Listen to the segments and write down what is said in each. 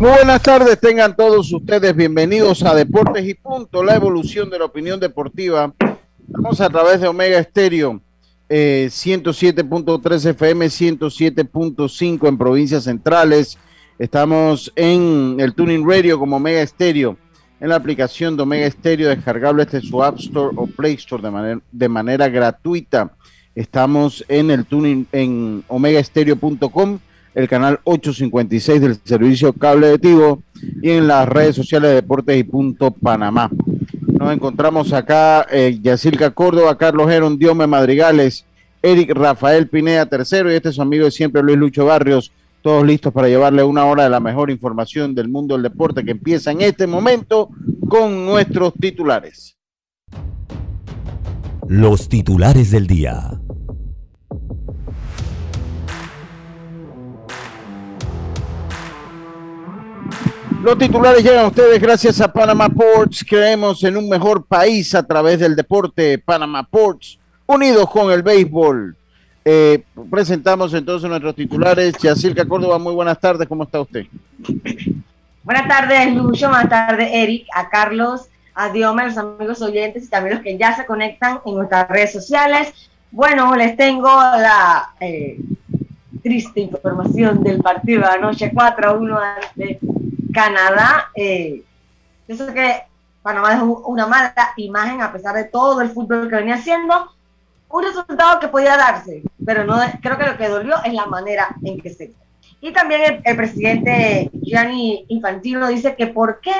Muy buenas tardes, tengan todos ustedes bienvenidos a Deportes y Punto, la evolución de la opinión deportiva. Estamos a través de Omega Estéreo, 107.3 FM, 107.5 en provincias centrales. Estamos en el Tuning Radio como Omega Estéreo, en la aplicación de Omega Estéreo, descargable desde su App Store o Play Store de, manera, de manera gratuita. Estamos en el Tuning en omegaestereo.com el canal 856 del servicio cable de Tigo y en las redes sociales de Deportes y Punto Panamá. Nos encontramos acá eh, Yacilca Córdoba, Carlos Geron, Diome Madrigales, Eric Rafael Pineda tercero y este es su amigo de siempre Luis Lucho Barrios, todos listos para llevarle una hora de la mejor información del mundo del deporte que empieza en este momento con nuestros titulares. Los titulares del día. Los titulares llegan a ustedes gracias a Panama Ports. Creemos en un mejor país a través del deporte. Panama Ports, unidos con el béisbol. Eh, presentamos entonces nuestros titulares. Yacirca Córdoba, muy buenas tardes. ¿Cómo está usted? Buenas tardes, Lucho. Buenas tardes, Eric. A Carlos, a Dioma, los amigos oyentes y también los que ya se conectan en nuestras redes sociales. Bueno, les tengo la eh, triste información del partido de anoche 4 a 1 de Canadá, eh, yo sé que Panamá es una mala imagen a pesar de todo el fútbol que venía haciendo, un resultado que podía darse, pero no creo que lo que dolió es la manera en que se dio. Y también el, presidente Gianni Infantino dice que por qué,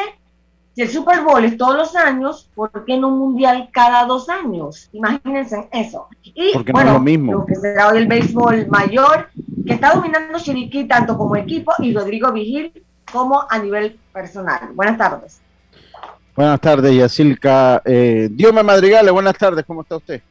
si el Super Bowl es todos los años, ¿por qué no un mundial cada dos años? Imagínense eso. Y Porque bueno, no es lo mismo. lo que será hoy el béisbol mayor, que está dominando Chiriquí tanto como equipo, y Rodrigo Vigil como a nivel personal. Buenas tardes. Buenas tardes, Yacilca. Eh, Diome Madrigales, buenas tardes. ¿Cómo está usted?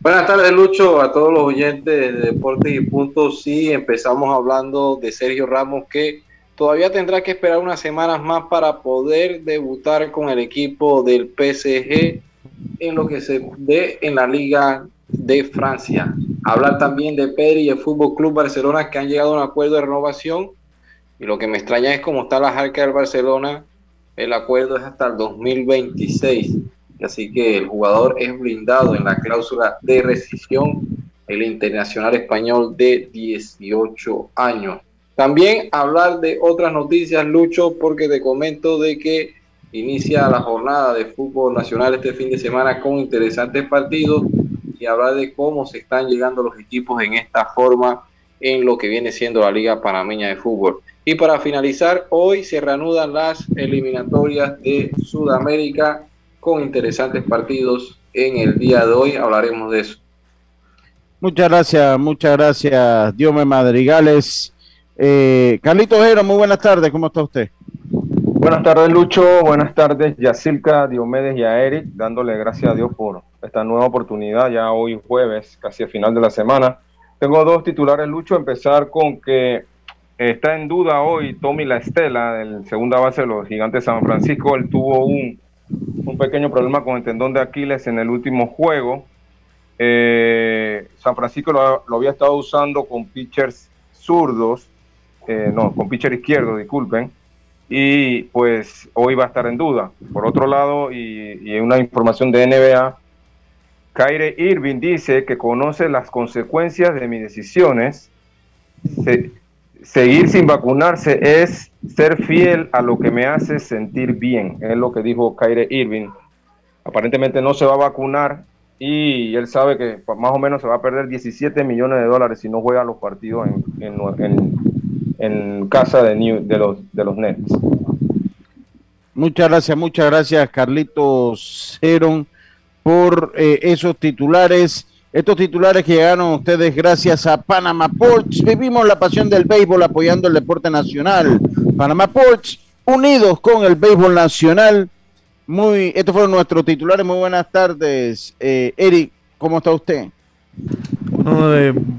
Buenas tardes, Lucho, a todos los oyentes de Deportes y Puntos. Sí, empezamos hablando de Sergio Ramos, que todavía tendrá que esperar unas semanas más para poder debutar con el equipo del PSG en lo que se ve en la Liga de Francia. Hablar también de Pedri y el Fútbol Club Barcelona que han llegado a un acuerdo de renovación. Y lo que me extraña es cómo está la jarca del Barcelona. El acuerdo es hasta el 2026. Así que el jugador es blindado en la cláusula de rescisión. El internacional español de 18 años. También hablar de otras noticias, Lucho, porque te comento de que inicia la jornada de fútbol nacional este fin de semana con interesantes partidos y hablar de cómo se están llegando los equipos en esta forma en lo que viene siendo la Liga Panameña de Fútbol. Y para finalizar, hoy se reanudan las eliminatorias de Sudamérica con interesantes partidos en el día de hoy. Hablaremos de eso. Muchas gracias, muchas gracias, Diome Madrigales. Eh, Carlito Ojero, muy buenas tardes, ¿cómo está usted? Buenas tardes, Lucho. Buenas tardes, Yacilca, Diomedes y a Eric, dándole gracias a Dios por esta nueva oportunidad, ya hoy jueves, casi a final de la semana. Tengo dos titulares, Lucho. Empezar con que está en duda hoy Tommy La Estela, el segunda base de los Gigantes San Francisco. Él tuvo un, un pequeño problema con el tendón de Aquiles en el último juego. Eh, San Francisco lo, lo, había estado usando con pitchers zurdos, eh, no, con pitcher izquierdo, disculpen y pues hoy va a estar en duda. Por otro lado, y, y una información de NBA, Kyrie Irving dice que conoce las consecuencias de mis decisiones. Se, seguir sin vacunarse es ser fiel a lo que me hace sentir bien, es lo que dijo Kyrie Irving. Aparentemente no se va a vacunar y él sabe que más o menos se va a perder 17 millones de dólares si no juega los partidos en, casa de, los, de los Nets. Muchas gracias, muchas gracias, Carlitos Ceron, por eh, esos titulares. Estos titulares que llegaron ustedes gracias a Panama Ports. Vivimos la pasión del béisbol apoyando el deporte nacional. Panama Ports, unidos con el béisbol nacional. Muy, estos fueron nuestros titulares. Muy buenas tardes. Eh, Eric, ¿cómo está usted?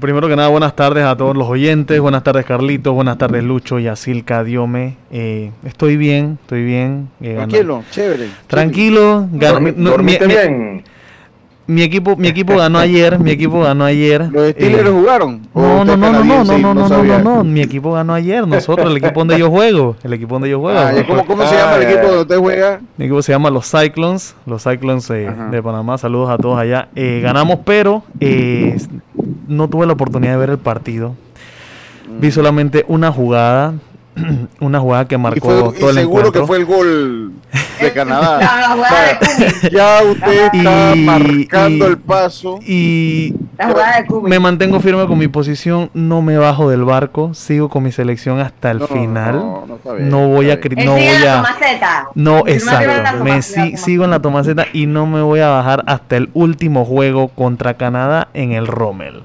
Primero que nada, buenas tardes a todos los oyentes. Buenas tardes, Carlitos. Buenas tardes, Lucho, Yacilca, Diome. Eh, estoy bien, estoy bien. Eh, Tranquilo, chévere. Tranquilo. bien? Mi equipo, mi equipo ganó ayer, mi equipo ganó ayer. ¿Los Steelers jugaron? No, no, no, no, no, no, no, no, no, no, mi equipo ganó ayer, nosotros, el equipo donde yo juego, el equipo donde yo juego. ¿Cómo, cómo se llama el equipo donde usted juega? Mi equipo se llama los Cyclones, los Cyclones de Panamá, saludos a todos allá. ganamos, pero no tuve la oportunidad de ver el partido. Vi solamente una jugada una jugada que marcó todo el seguro que fue el gol de Canadá. ya usted está marcando el paso. Y me mantengo firme con mi posición, no me bajo del barco, sigo con mi selección hasta el final. No, voy a no voy a No, exacto. Me sigo en la tomaceta y no me voy a bajar hasta el último juego contra Canadá en el Rommel.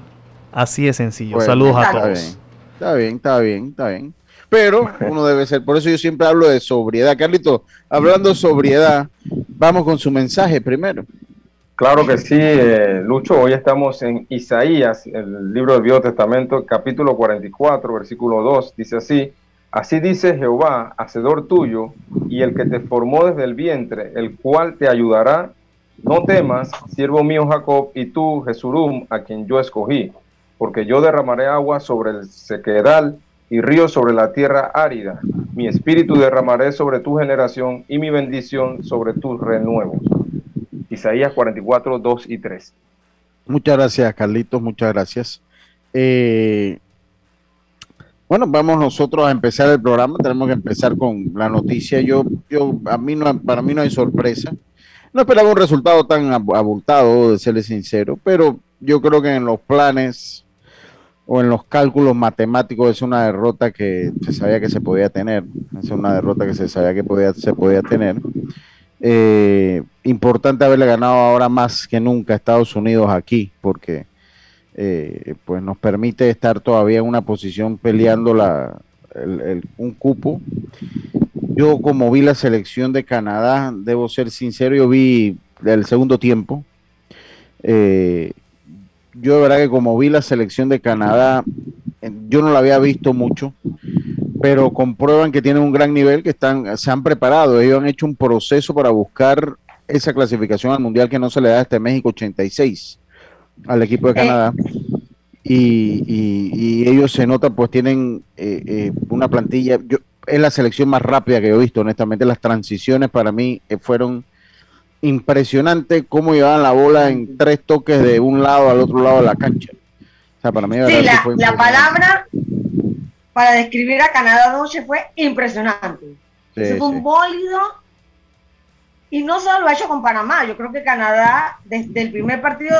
Así de sencillo. Saludos a todos. Está bien, está bien, está bien pero uno debe ser. Por eso yo siempre hablo de sobriedad. Carlito, hablando de sobriedad, vamos con su mensaje primero. Claro que sí, eh, Lucho. Hoy estamos en Isaías, el libro del Viejo Testamento, capítulo 44, versículo 2. Dice así: Así dice Jehová, hacedor tuyo, y el que te formó desde el vientre, el cual te ayudará. No temas, siervo mío Jacob, y tú, Jesurum, a quien yo escogí, porque yo derramaré agua sobre el sequedal y río sobre la tierra árida. Mi espíritu derramaré sobre tu generación y mi bendición sobre tus renuevos. Isaías 44, 2 y 3. Muchas gracias, Carlitos, muchas gracias. Eh, bueno, vamos nosotros a empezar el programa. Tenemos que empezar con la noticia. Yo, yo, a mí no, para mí no hay sorpresa. No esperaba un resultado tan abultado, de serle sincero, pero yo creo que en los planes o en los cálculos matemáticos es una derrota que se sabía que se podía tener, es una derrota que se sabía que podía, se podía tener. Eh, importante haberle ganado ahora más que nunca a Estados Unidos aquí, porque eh, pues nos permite estar todavía en una posición peleando la, un cupo. Yo como vi la selección de Canadá, debo ser sincero, yo vi el segundo tiempo. Eh, yo de verdad que como vi la selección de Canadá, yo no la había visto mucho, pero comprueban que tienen un gran nivel, que están, se han preparado, ellos han hecho un proceso para buscar esa clasificación al Mundial que no se le da este México 86 al equipo de eh. Canadá. Y, ellos se nota, pues tienen eh, eh, una plantilla, yo, es la selección más rápida que he visto, honestamente, las transiciones para mí fueron impresionante cómo llevaban la bola en tres toques de un lado al otro lado de la cancha. O sea, para mí sí, la, palabra para describir a Canadá noche fue impresionante. fue un bólido y no solo lo ha hecho con Panamá, yo creo que Canadá desde el primer partido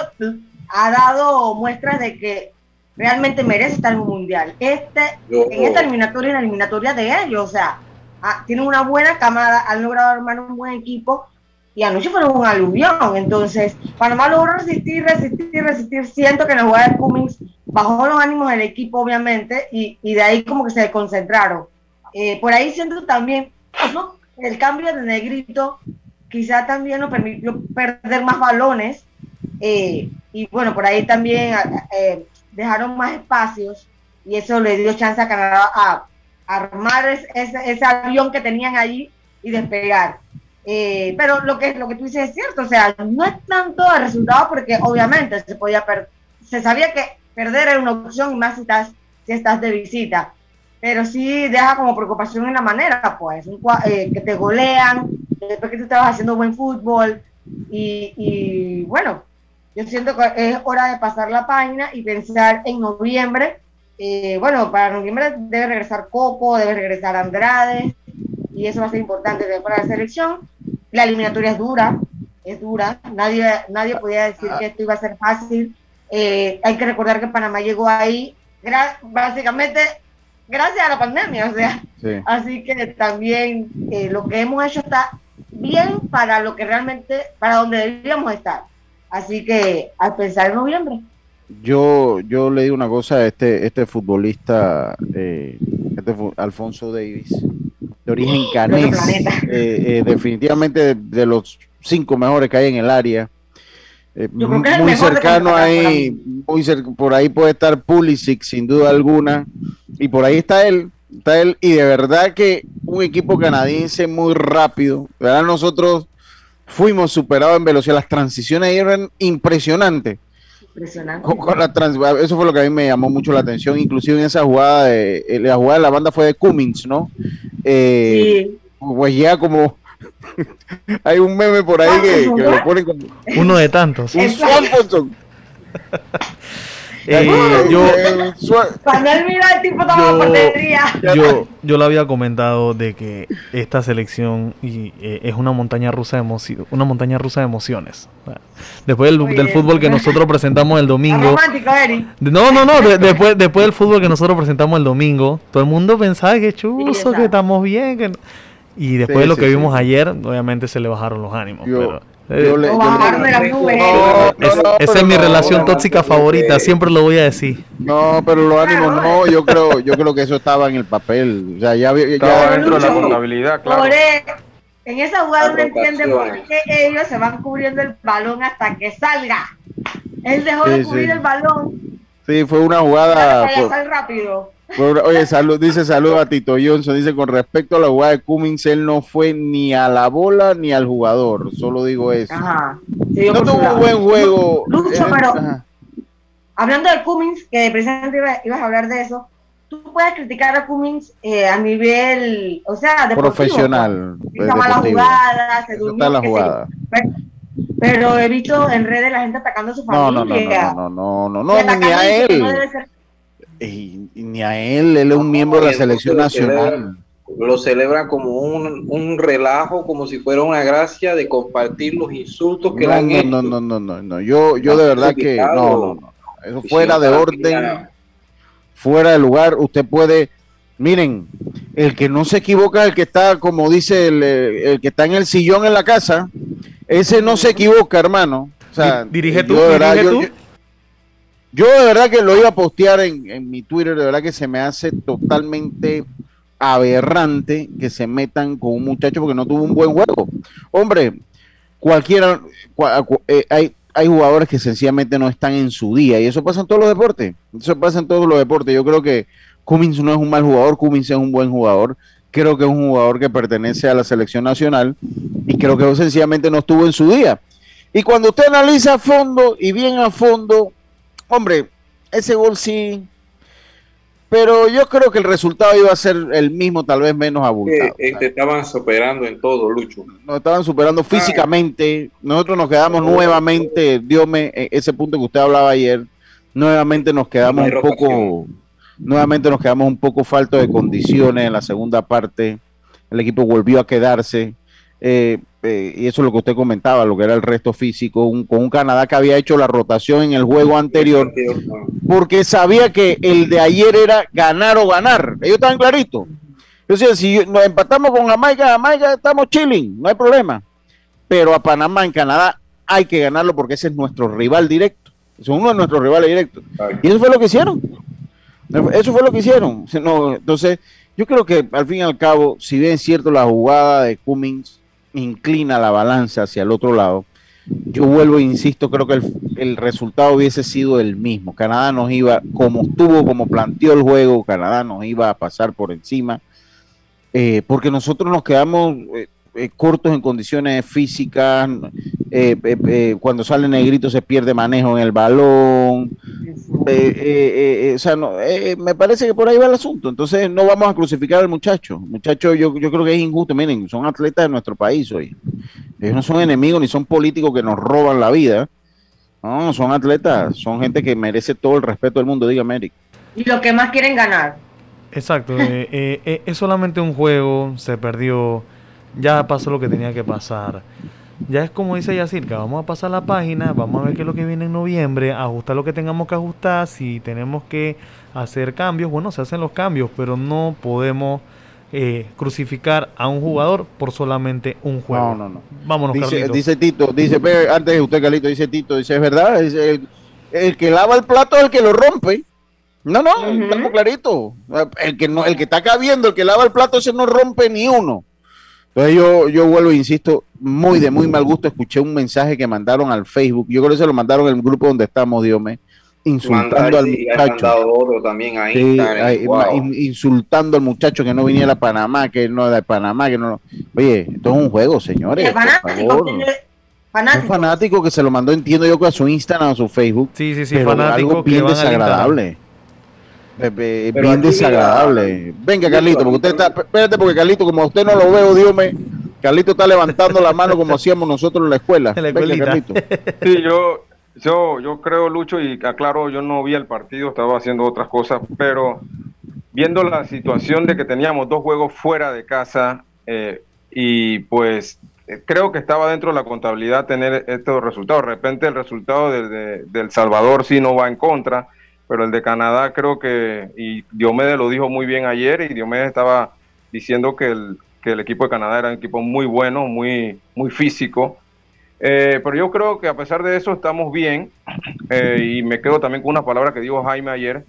ha dado muestras de que realmente merece estar en un mundial. Este, en esta eliminatoria, en la eliminatoria de ellos, o sea, ah, tienen una buena camada, han logrado armar un buen equipo y anoche fue un aluvión. Entonces, Panamá logró resistir, resistir, resistir. Siento que en la jugada de Cummings bajó los ánimos del equipo, obviamente, y, y de ahí como que se concentraron. Eh, por ahí siento también ¿no? el cambio de negrito, quizá también nos permitió perder más balones. Eh, y bueno, por ahí también eh, dejaron más espacios y eso le dio chance a Canadá a, armar ese, ese avión que tenían allí y despegar. Eh, pero lo que, lo que tú dices es cierto, o sea, no es tanto el resultado porque obviamente se podía se sabía que perder era una opción y más si estás, si estás de visita, pero sí deja como preocupación en la manera, pues, eh, que te golean, después que tú estabas haciendo buen fútbol y, y bueno, yo siento que es hora de pasar la página y pensar en noviembre. Eh, bueno, para noviembre debe regresar Coco, debe regresar Andrade, y eso va a ser importante para la selección. La eliminatoria es dura, es dura, nadie, nadie podía decir que esto iba a ser fácil. Eh, hay que recordar que Panamá llegó ahí básicamente gracias a la pandemia, o sea, así que también eh, lo que hemos hecho está bien para lo que realmente, para donde deberíamos estar. Así que al pensar en noviembre. Yo, yo le digo una cosa a este, este futbolista, eh, este Alfonso Davis, de origen canés, eh, definitivamente de, los cinco mejores que hay en el área. muy cercano ahí, muy por ahí puede estar Pulisic sin duda alguna, y por ahí está él, está él, y de verdad que un equipo canadiense muy rápido, ¿verdad? Nosotros fuimos superados en velocidad, las transiciones eran impresionantes. Impresionante. eso fue lo que a mí me llamó mucho la atención, inclusive en esa jugada, de, eh, la jugada de la banda fue de Cummings, ¿no? Eh, sí. Pues ya como hay un meme por ahí que, lo ponen como uno de tantos. Un Eh, yo, cuando él mira el tipo yo, yo, yo lo había comentado de que esta selección y, eh, es una montaña rusa de emociones, una montaña rusa de emociones. Después del, fútbol que nosotros presentamos el domingo. No, no, no, después, después del fútbol que nosotros presentamos el domingo, todo el mundo pensaba que chuzo, que estamos bien, que y después de lo que vimos ayer, obviamente se le bajaron los ánimos. pero esa es mi relación tóxica favorita, siempre lo voy a decir. No, pero los ánimos no, yo creo, yo creo que eso estaba en el papel, o sea, ya, ya dentro de la contabilidad, claro. en esa jugada no entiende por qué ellos se van cubriendo el balón hasta que salga. Él dejó de cubrir el balón. Sí, fue una jugada. rápido. Oye, salud, dice salud a Tito Johnson. Dice con respecto a la jugada de Cummings, él no fue ni a la bola ni al jugador. Solo digo eso. Ajá. no tuvo un buen juego. Lucho, pero hablando de Cummings, que precisamente ibas a hablar de eso, tú puedes criticar a Cummings eh, a nivel, o sea, de profesional. Hizo malas jugadas, se durmió. La jugada. pero, he visto en redes la gente atacando a su familia. No, no, no, no, no, no, ni a él y, ni a él, él es un miembro de la selección nacional. Lo celebran como un, un, relajo, como si fuera una gracia de compartir los insultos que no, le han no, No, no, no, no, yo, yo de verdad que no, no, no, eso fuera de orden, fuera de lugar, usted puede, miren, el que no se equivoca, el que está, como dice el, el que está en el sillón en la casa, ese no se equivoca, hermano. O sea, dirige tú, dirige tú. Yo de verdad que lo iba a postear en, mi Twitter, de verdad que se me hace totalmente aberrante que se metan con un muchacho porque no tuvo un buen juego. Hombre, cualquiera, eh, hay, hay jugadores que sencillamente no están en su día y eso pasa en todos los deportes. Eso pasa en todos los deportes. Yo creo que Cummins no es un mal jugador, Cummins es un buen jugador. Creo que es un jugador que pertenece a la selección nacional y creo que sencillamente no estuvo en su día. Y cuando usted analiza a fondo y bien a fondo, hombre, ese gol sí, pero yo creo que el resultado iba a ser el mismo, tal vez menos abultado. Eh, te estaban superando en todo, Lucho. Nos estaban superando ah. físicamente. Nosotros nos quedamos nuevamente, Dios me, e, ese punto que usted hablaba ayer, nuevamente nos quedamos un poco, nuevamente nos quedamos un poco falto de condiciones en la segunda parte. El equipo volvió a quedarse. Eh, eh, y eso es lo que usted comentaba, lo que era el resto físico, con un Canadá que había hecho la rotación en el juego anterior, porque sabía que el de ayer era ganar o ganar. Ellos estaban claritos. Yo si nos empatamos con Jamaica, Jamaica estamos chilling, no hay problema. Pero a Panamá en Canadá hay que ganarlo porque ese es nuestro rival directo. Es uno de nuestros rivales directos. Y eso fue lo que hicieron. Eso fue lo que hicieron. entonces, yo creo que al fin y al cabo, si bien es cierto la jugada de Cummings, inclina la balanza hacia el otro lado, yo vuelvo e insisto, creo que el, resultado hubiese sido el mismo. Canadá nos iba, como estuvo, como planteó el juego, Canadá nos iba a pasar por encima, eh, porque nosotros nos quedamos eh, eh, cortos en condiciones físicas, eh, eh, cuando sale negrito se pierde manejo en el balón, o sea, no, me parece que por ahí va el asunto, entonces no vamos a crucificar al muchacho, muchacho yo, yo creo que es injusto, miren, son atletas de nuestro país hoy, ellos no son enemigos ni son políticos que nos roban la vida, no, son atletas, son gente que merece todo el respeto del mundo, dígame Eric. Y lo que más quieren ganar. Exacto, es solamente un juego, se perdió ya pasó lo que tenía que pasar. Ya es como dice Yacirca, vamos a pasar la página, vamos a ver qué es lo que viene en noviembre, ajustar lo que tengamos que ajustar, si tenemos que hacer cambios, bueno, se hacen los cambios, pero no podemos eh, crucificar a un jugador por solamente un juego. No, no, no. Vámonos, dice, dice Tito, dice, antes de usted, Carlito, dice Tito, dice, es verdad, el, que lava el plato es el que lo rompe. No, no, estamos clarito. El que no, el que está cabiendo, el que lava el plato, ese no rompe ni uno. Entonces yo, yo vuelvo, insisto, muy de muy mal gusto, escuché un mensaje que mandaron al Facebook, yo creo que se lo mandaron en el grupo donde estamos, Dios mío, insultando al muchacho. también ahí, insultando al muchacho que no viniera a Panamá, que no era de Panamá, que no. Oye, esto es un juego, señores. Fanático, fanático. Un fanático que se lo mandó, entiendo yo, que a su Instagram o a su Facebook. Sí, sí, sí, fanático. Algo bien desagradable. Bien desagradable. Venga, Carlito, porque usted está. Espérate, porque Carlito, como usted no lo veo, Dios me. Carlito está levantando la mano como hacíamos nosotros en la escuela. Venga, Carlito. Sí, yo yo, yo creo, Lucho, y aclaro, yo no vi el partido, estaba haciendo otras cosas, pero viendo la situación de que teníamos dos juegos fuera de casa eh, y pues eh, creo que estaba dentro de la contabilidad tener estos resultados. De repente el resultado de, El Salvador sí no va en contra, pero el de Canadá creo que, y Diomedes lo dijo muy bien ayer, y Diomedes estaba diciendo que el, que el equipo de Canadá era un equipo muy bueno, muy, muy físico, eh, pero yo creo que a pesar de eso estamos bien. Eh, y me quedo también con una palabra que dijo Jaime ayer,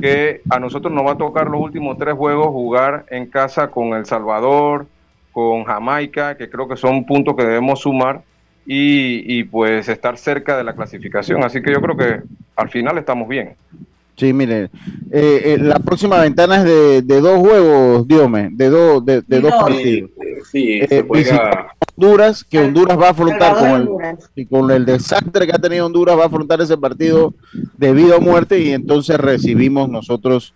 que a nosotros nos va a tocar los últimos tres juegos jugar en casa con El Salvador, con Jamaica, que creo que son puntos que debemos sumar y, pues estar cerca de la clasificación. Así que yo creo que al final estamos bien. Sí, mire, eh, la próxima ventana es de, dos juegos, Diome, de, dos de, dos partidos. Sí, se juega Honduras, que Honduras va a afrontar con el, y con el desastre que ha tenido Honduras, va a afrontar ese partido de vida o muerte y entonces recibimos nosotros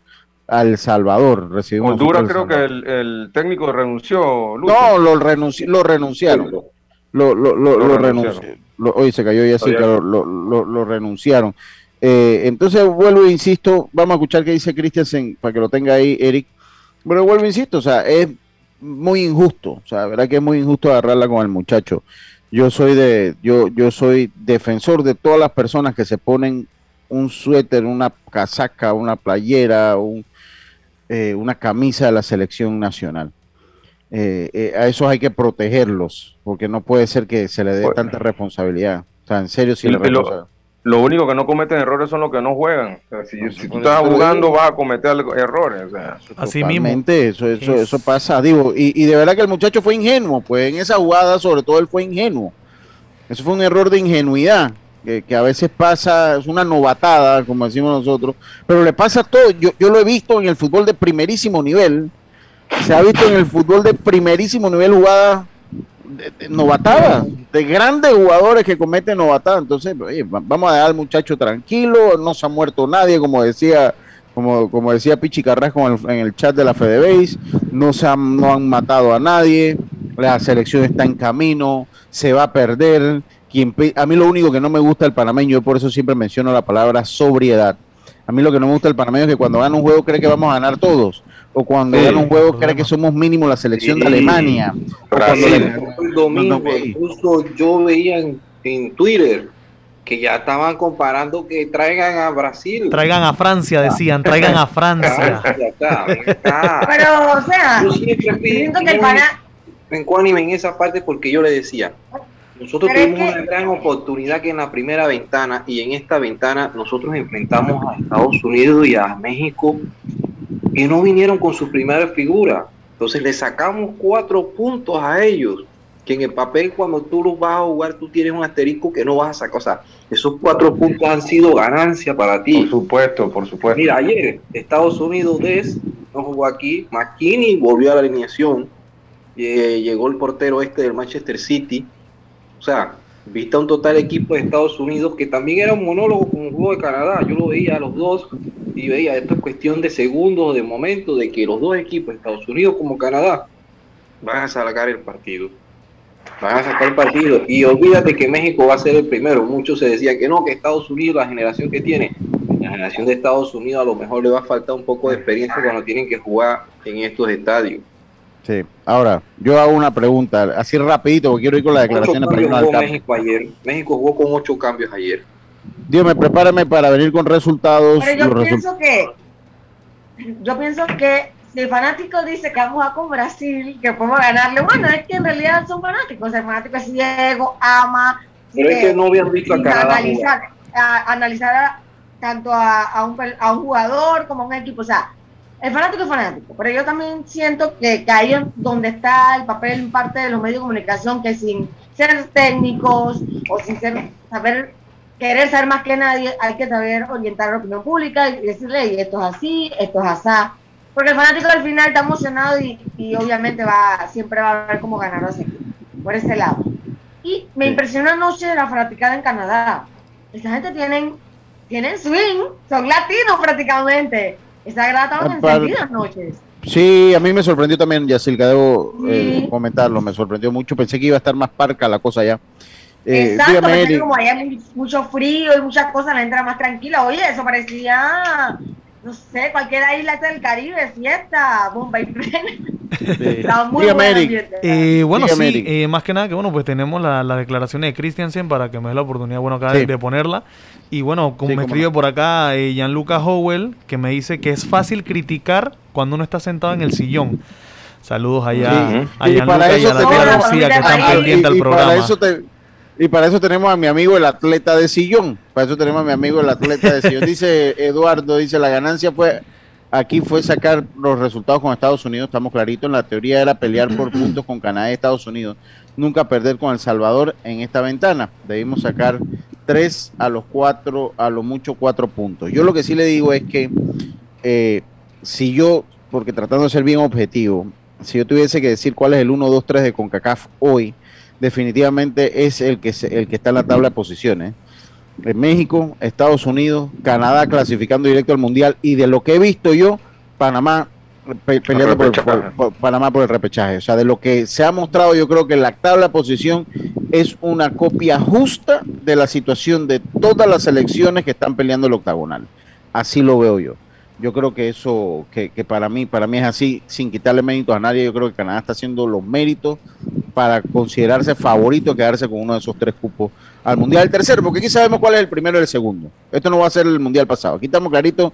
al Salvador. Recibimos Honduras creo que el, técnico renunció. No, lo, lo renunciaron. Lo, lo, lo, renunciaron. hoy se cayó ya sí, claro, lo, renunciaron. Eh, entonces vuelvo e insisto, vamos a escuchar qué dice Christiansen para que lo tenga ahí, Eric. Pero vuelvo e insisto, o sea, es muy injusto, o sea, verdad que es muy injusto agarrarla con el muchacho. Yo soy de, yo, yo soy defensor de todas las personas que se ponen un suéter, una casaca, una playera, un, eh, una camisa de la selección nacional. Eh, eh, a esos hay que protegerlos, porque no puede ser que se le dé tanta responsabilidad. O sea, en serio, si le lo único que no cometen errores son los que no juegan. si, tú estás jugando, vas a cometer errores. Así mismo. Eso, eso, eso pasa. Digo, y, y, de verdad que el muchacho fue ingenuo. Pues en esa jugada, sobre todo, él fue ingenuo. Eso fue un error de ingenuidad. Que, que, a veces pasa, es una novatada, como decimos nosotros, pero le pasa todo. Yo, yo lo he visto en el fútbol de primerísimo nivel. Se ha visto en el fútbol de primerísimo nivel jugadas de, novatada, de grandes jugadores que cometen novatada. Entonces, vamos a dejar al muchacho tranquilo, no se ha muerto nadie, como decía como, como decía Pichi Carrasco en el, chat de la Fedebase, no, se han, no han matado a nadie, la selección está en camino, se va a perder. Quien, a mí lo único que no me gusta el panameño, yo por eso siempre menciono la palabra sobriedad. A mí lo que no me gusta el panameño es que cuando gana un juego cree que vamos a ganar todos o cuando sí, un juego cree que somos mínimo la selección de Alemania. el domingo, incluso yo veía en, Twitter que ya estaban comparando que traigan a Brasil. Traigan a Francia, decían, traigan a Francia. Pero, o sea, yo siempre pido que el pana... en en esa parte porque yo le decía, nosotros tuvimos una gran oportunidad que en la primera ventana y en esta ventana nosotros enfrentamos a Estados Unidos y a México que no vinieron con su primera figura. Entonces le sacamos cuatro puntos a ellos, que en el papel cuando tú los vas a jugar tú tienes un asterisco que no vas a sacar. O sea, esos cuatro puntos han sido ganancia para ti. Por supuesto, por supuesto. Mira, ayer Estados Unidos des no jugó aquí, McKinney volvió a la alineación, eh, llegó el portero este del Manchester City. O sea, viste un total equipo de Estados Unidos que también era un monólogo con un juego de Canadá. Yo lo veía a los dos y veía, esto es cuestión de segundos, de momento, de que los dos equipos, Estados Unidos como Canadá, van a sacar el partido. Van a sacar el partido. Y olvídate que México va a ser el primero. Muchos se decían que no, que Estados Unidos, la generación que tiene, la generación de Estados Unidos a lo mejor le va a faltar un poco de experiencia cuando tienen que jugar en estos estadios. Sí, ahora, yo hago una pregunta, así rapidito, porque quiero ir con la declaración para México ayer. México jugó con ocho cambios ayer. Dios me prepárame para venir con resultados. Pero yo pienso que, yo pienso que si el fanático dice que vamos a con Brasil, que podemos ganarle, bueno, es que en realidad son fanáticos, el fanático es ciego, ama. Pero es que no habían visto a Canadá. Analizar, a, analizar tanto a, a, un, a un jugador como a un equipo, o sea, el fanático es fanático, pero yo también siento que, que ahí es donde está el papel en parte de los medios de comunicación, que sin ser técnicos o sin ser, saber querer saber más que nadie, hay que saber orientar a la opinión pública y decirle, esto es así, esto es así. Porque el fanático al final está emocionado y, obviamente va siempre va a ver cómo ganar ese equipo, por ese lado. Y me impresionó anoche la fanaticada en Canadá. Esta gente tienen, tienen swing, son latinos prácticamente. Esa grada estaba encendida anoche. Sí, a mí me sorprendió también, Yacilca, debo eh, comentarlo, me sorprendió mucho. Pensé que iba a estar más parca la cosa ya. Eh, Exacto, como hay mucho frío y muchas cosas, la gente era más tranquila. Oye, eso parecía, no sé, cualquier isla del Caribe, fiesta, bomba y Estaba muy eh, bueno, sí, eh, más que nada que bueno, pues tenemos la, la declaración de Christiansen para que me dé la oportunidad, bueno, acá de, ponerla. Y bueno, como me escribe por acá eh, Gianluca Howell, que me dice que es fácil criticar cuando uno está sentado en el sillón. Saludos allá a Gianluca y, a la tía Lucía que están pendientes al programa. Y para eso tenemos a mi amigo el atleta de sillón. Para eso tenemos a mi amigo el atleta de sillón. Dice Eduardo, dice, la ganancia fue, aquí fue sacar los resultados con Estados Unidos, estamos claritos. La teoría era pelear por puntos con Canadá y Estados Unidos. Nunca perder con El Salvador en esta ventana. Debimos sacar tres a los cuatro, a lo mucho cuatro puntos. Yo lo que sí le digo es que eh, si yo, porque tratando de ser bien objetivo, si yo tuviese que decir cuál es el 1, 2, 3 de CONCACAF hoy, definitivamente es el que, el que está en la tabla de posiciones. En México, Estados Unidos, Canadá clasificando directo al Mundial y de lo que he visto yo, Panamá peleando por, Panamá por el repechaje. O sea, de lo que se ha mostrado, yo creo que la tabla de posición es una copia justa de la situación de todas las selecciones que están peleando el octagonal. Así lo veo yo. Yo creo que eso, que, para mí, para mí es así, sin quitarle méritos a nadie, yo creo que Canadá está haciendo los méritos para considerarse favorito quedarse con uno de esos tres cupos al Mundial. El tercero, porque aquí sabemos cuál es el primero y el segundo. Esto no va a ser el Mundial pasado. Aquí estamos clarito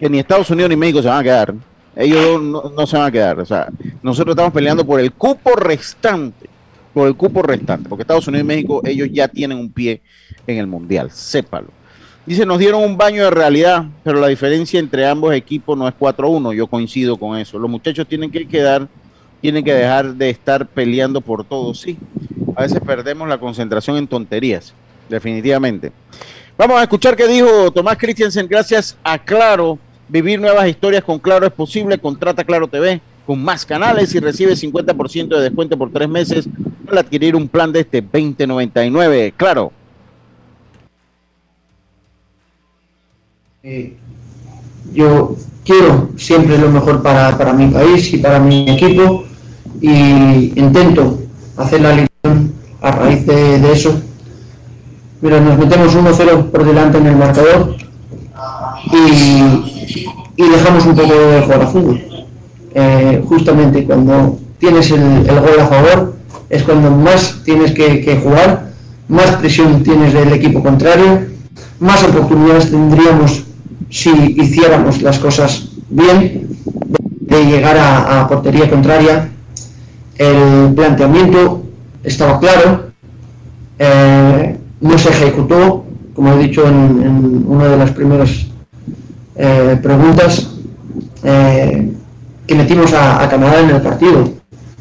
que ni Estados Unidos ni México se van a quedar. Ellos no, se van a quedar. O sea, nosotros estamos peleando por el cupo restante. Por el cupo restante. Porque Estados Unidos y México, ellos ya tienen un pie en el Mundial. Sépalo. Dice, nos dieron un baño de realidad, pero la diferencia entre ambos equipos no es 4-1. Yo coincido con eso. Los muchachos tienen que quedar, tienen que dejar de estar peleando por todo. Sí, a veces perdemos la concentración en tonterías, definitivamente. Vamos a escuchar qué dijo Tomás Christiansen. Gracias a Claro, vivir nuevas historias con Claro es posible. Contrata Claro TV con más canales y recibe 50% de descuento por tres meses al adquirir un plan de este 2099. Claro. Eh, yo quiero siempre lo mejor para, mi país y para mi equipo y intento hacer la lección a raíz de, eso. Pero nos metemos 1-0 por delante en el marcador y, dejamos un poco de jugar a fútbol. Eh, justamente cuando tienes el, gol a favor es cuando más tienes que jugar, más presión tienes del equipo contrario, más oportunidades tendríamos si hiciéramos las cosas bien, de llegar a, portería contraria. El planteamiento estaba claro, eh, no se ejecutó, como he dicho en, una de las primeras eh, preguntas, eh, que metimos a, Canadá en el partido,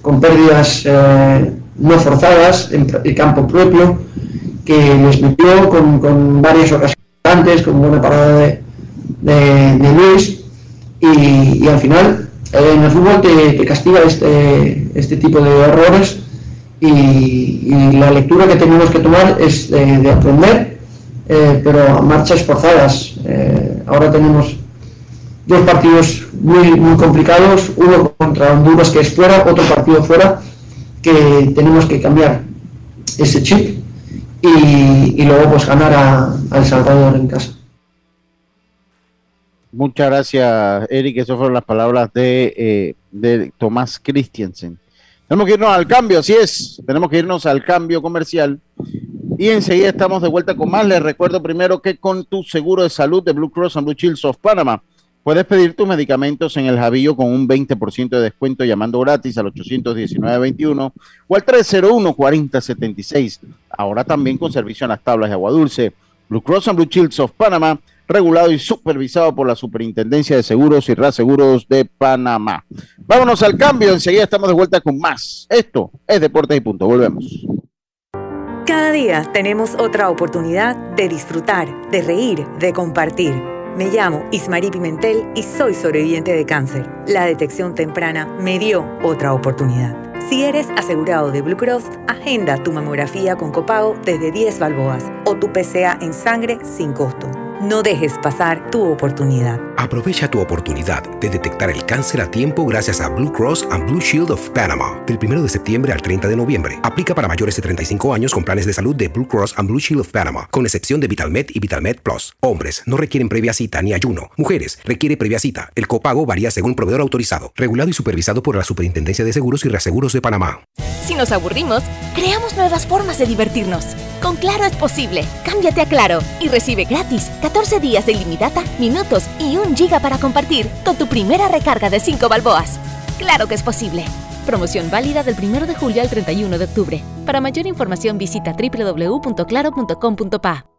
con pérdidas no forzadas en el campo propio, que les metió con, varias ocasiones antes, con buena parada de, de, Luis y, al final eh, en el fútbol te, castiga este, este tipo de errores y, la lectura que tenemos que tomar es de, aprender, eh, pero a marchas forzadas. Eh, ahora tenemos dos partidos muy, muy complicados, uno contra Honduras que es fuera, otro partido fuera, que tenemos que cambiar ese chip y, luego pues ganar a El Salvador en casa. Muchas gracias, Eric. Esas fueron las palabras de, eh, de Tomás Christiansen. Tenemos que irnos al cambio, así es. Tenemos que irnos al cambio comercial. Y enseguida estamos de vuelta con más. Les recuerdo primero que con tu seguro de salud de Blue Cross and Blue Shields of Panama puedes pedir tus medicamentos en el Javillo con un 20% de descuento llamando gratis al 819-21 o al 301-4076. Ahora también con servicio en las tablas de agua dulce. Blue Cross and Blue Shields of Panama regulado y supervisado por la Superintendencia de Seguros y Reaseguros de Panamá. Vámonos al cambio, enseguida estamos de vuelta con más. Esto es Deportes y Punto, volvemos. Cada día tenemos otra oportunidad de disfrutar, de reír, de compartir. Me llamo Ismarí Pimentel y soy sobreviviente de cáncer. La detección temprana me dio otra oportunidad. Si eres asegurado de Blue Cross, agenda tu mamografía con copago desde 10 balboas o tu PCA en sangre sin costo. No dejes pasar tu oportunidad. Aprovecha tu oportunidad de detectar el cáncer a tiempo gracias a Blue Cross and Blue Shield of Panama. Del 1 de septiembre al 30 de noviembre. Aplica para mayores de 35 años con planes de salud de Blue Cross and Blue Shield of Panama, con excepción de VitalMed y VitalMed Plus. Hombres no requieren previa cita ni ayuno. Mujeres requiere previa cita. El copago varía según proveedor autorizado, regulado y supervisado por la Superintendencia de Seguros y Reaseguros de Panamá. Si nos aburrimos, creamos nuevas formas de divertirnos. Con Claro es posible. Cámbiate a Claro y recibe gratis 14 días de ilimitada, minutos y un giga para compartir con tu primera recarga de 5 balboas. Claro que es posible. Promoción válida del 1 de julio al 31 de octubre. Para mayor información visita www.claro.com.pa.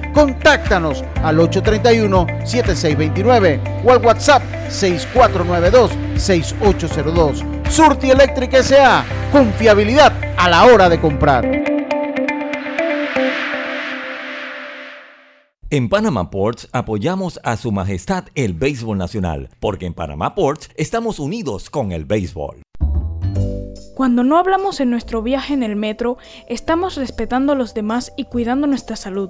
Contáctanos al 831-7629 o al WhatsApp 6492-6802. Surti Electric S.A. Confiabilidad a la hora de comprar. En Panama Ports apoyamos a Su Majestad el Béisbol Nacional, porque en Panama Ports estamos unidos con el béisbol. Cuando no hablamos en nuestro viaje en el metro, estamos respetando a los demás y cuidando nuestra salud.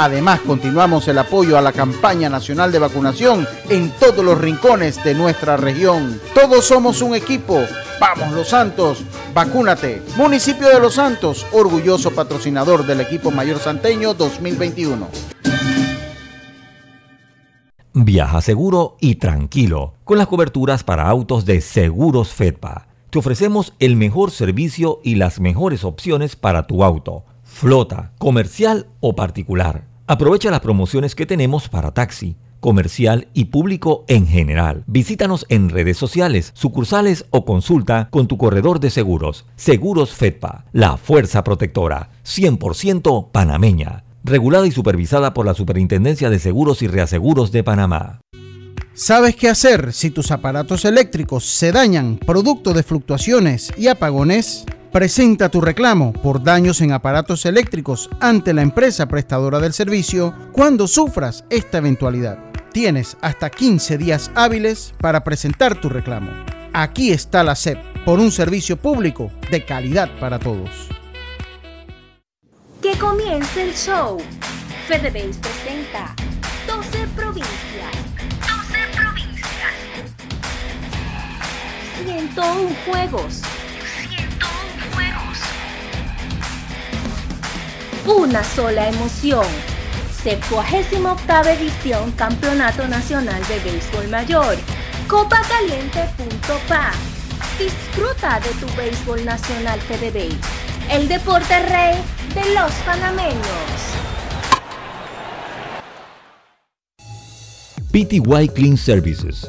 Además, continuamos el apoyo a la campaña nacional de vacunación en todos los rincones de nuestra región. Todos somos un equipo. Vamos Los Santos, vacúnate. Municipio de Los Santos, orgulloso patrocinador del equipo mayor santeño 2021. Viaja seguro y tranquilo con las coberturas para autos de Seguros Fedpa. Te ofrecemos el mejor servicio y las mejores opciones para tu auto, flota, comercial o particular. Aprovecha las promociones que tenemos para taxi, comercial y público en general. Visítanos en redes sociales, sucursales o consulta con tu corredor de seguros. Seguros Fedpa, la fuerza protectora, 100% panameña. Regulada y supervisada por la Superintendencia de Seguros y Reaseguros de Panamá. ¿Sabes qué hacer si tus aparatos eléctricos se dañan producto de fluctuaciones y apagones? Presenta tu reclamo por daños en aparatos eléctricos ante la empresa prestadora del servicio cuando sufras esta eventualidad. Tienes hasta 15 días hábiles para presentar tu reclamo. Aquí está la SEP por un servicio público de calidad para todos. Que comience el show. FedeBase presenta 12 provincias. 12 provincias. 101 juegos una sola emoción. 78 edición Campeonato Nacional de Béisbol Mayor. Copacaliente.pa. Disfruta de tu béisbol nacional FedeBase, el deporte rey de los panameños. PTY Clean Services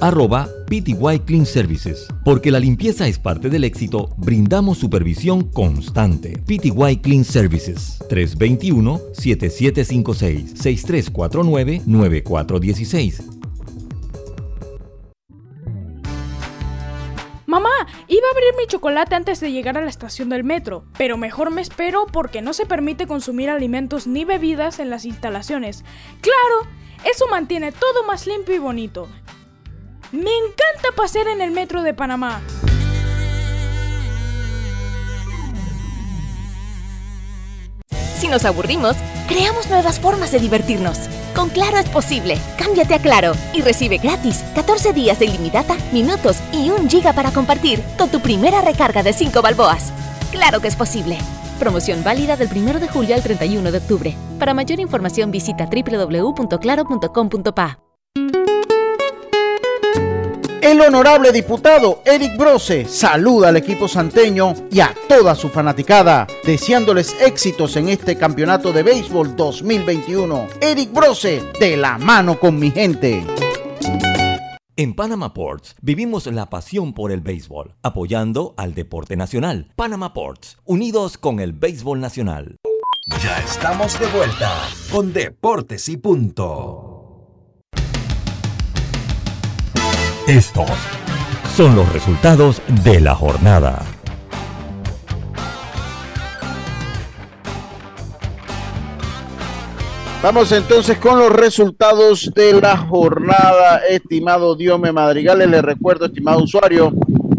arroba PTY Clean Services. Porque la limpieza es parte del éxito, brindamos supervisión constante. PTY Clean Services 321-7756-6349-9416. Mamá, iba a abrir mi chocolate antes de llegar a la estación del metro, pero mejor me espero porque no se permite consumir alimentos ni bebidas en las instalaciones. ¡Claro! Eso mantiene todo más limpio y bonito. Me encanta pasear en el metro de Panamá. Si nos aburrimos, creamos nuevas formas de divertirnos. Con Claro es posible. Cámbiate a Claro y recibe gratis 14 días de ilimitada, minutos y un giga para compartir con tu primera recarga de 5 balboas. Claro que es posible. Promoción válida del 1 de julio al 31 de octubre. Para mayor información visita www.claro.com.pa. El honorable diputado Eric Brose saluda al equipo santeño y a toda su fanaticada, deseándoles éxitos en este campeonato de béisbol 2021. Eric Brose, de la mano con mi gente. En Panama Ports vivimos la pasión por el béisbol, apoyando al deporte nacional. Panama Ports, unidos con el béisbol nacional. Ya estamos de vuelta con Deportes y Punto. Estos son los resultados de la jornada. Vamos entonces con los resultados de la jornada, estimado Diome Madrigales. Le recuerdo, estimado usuario,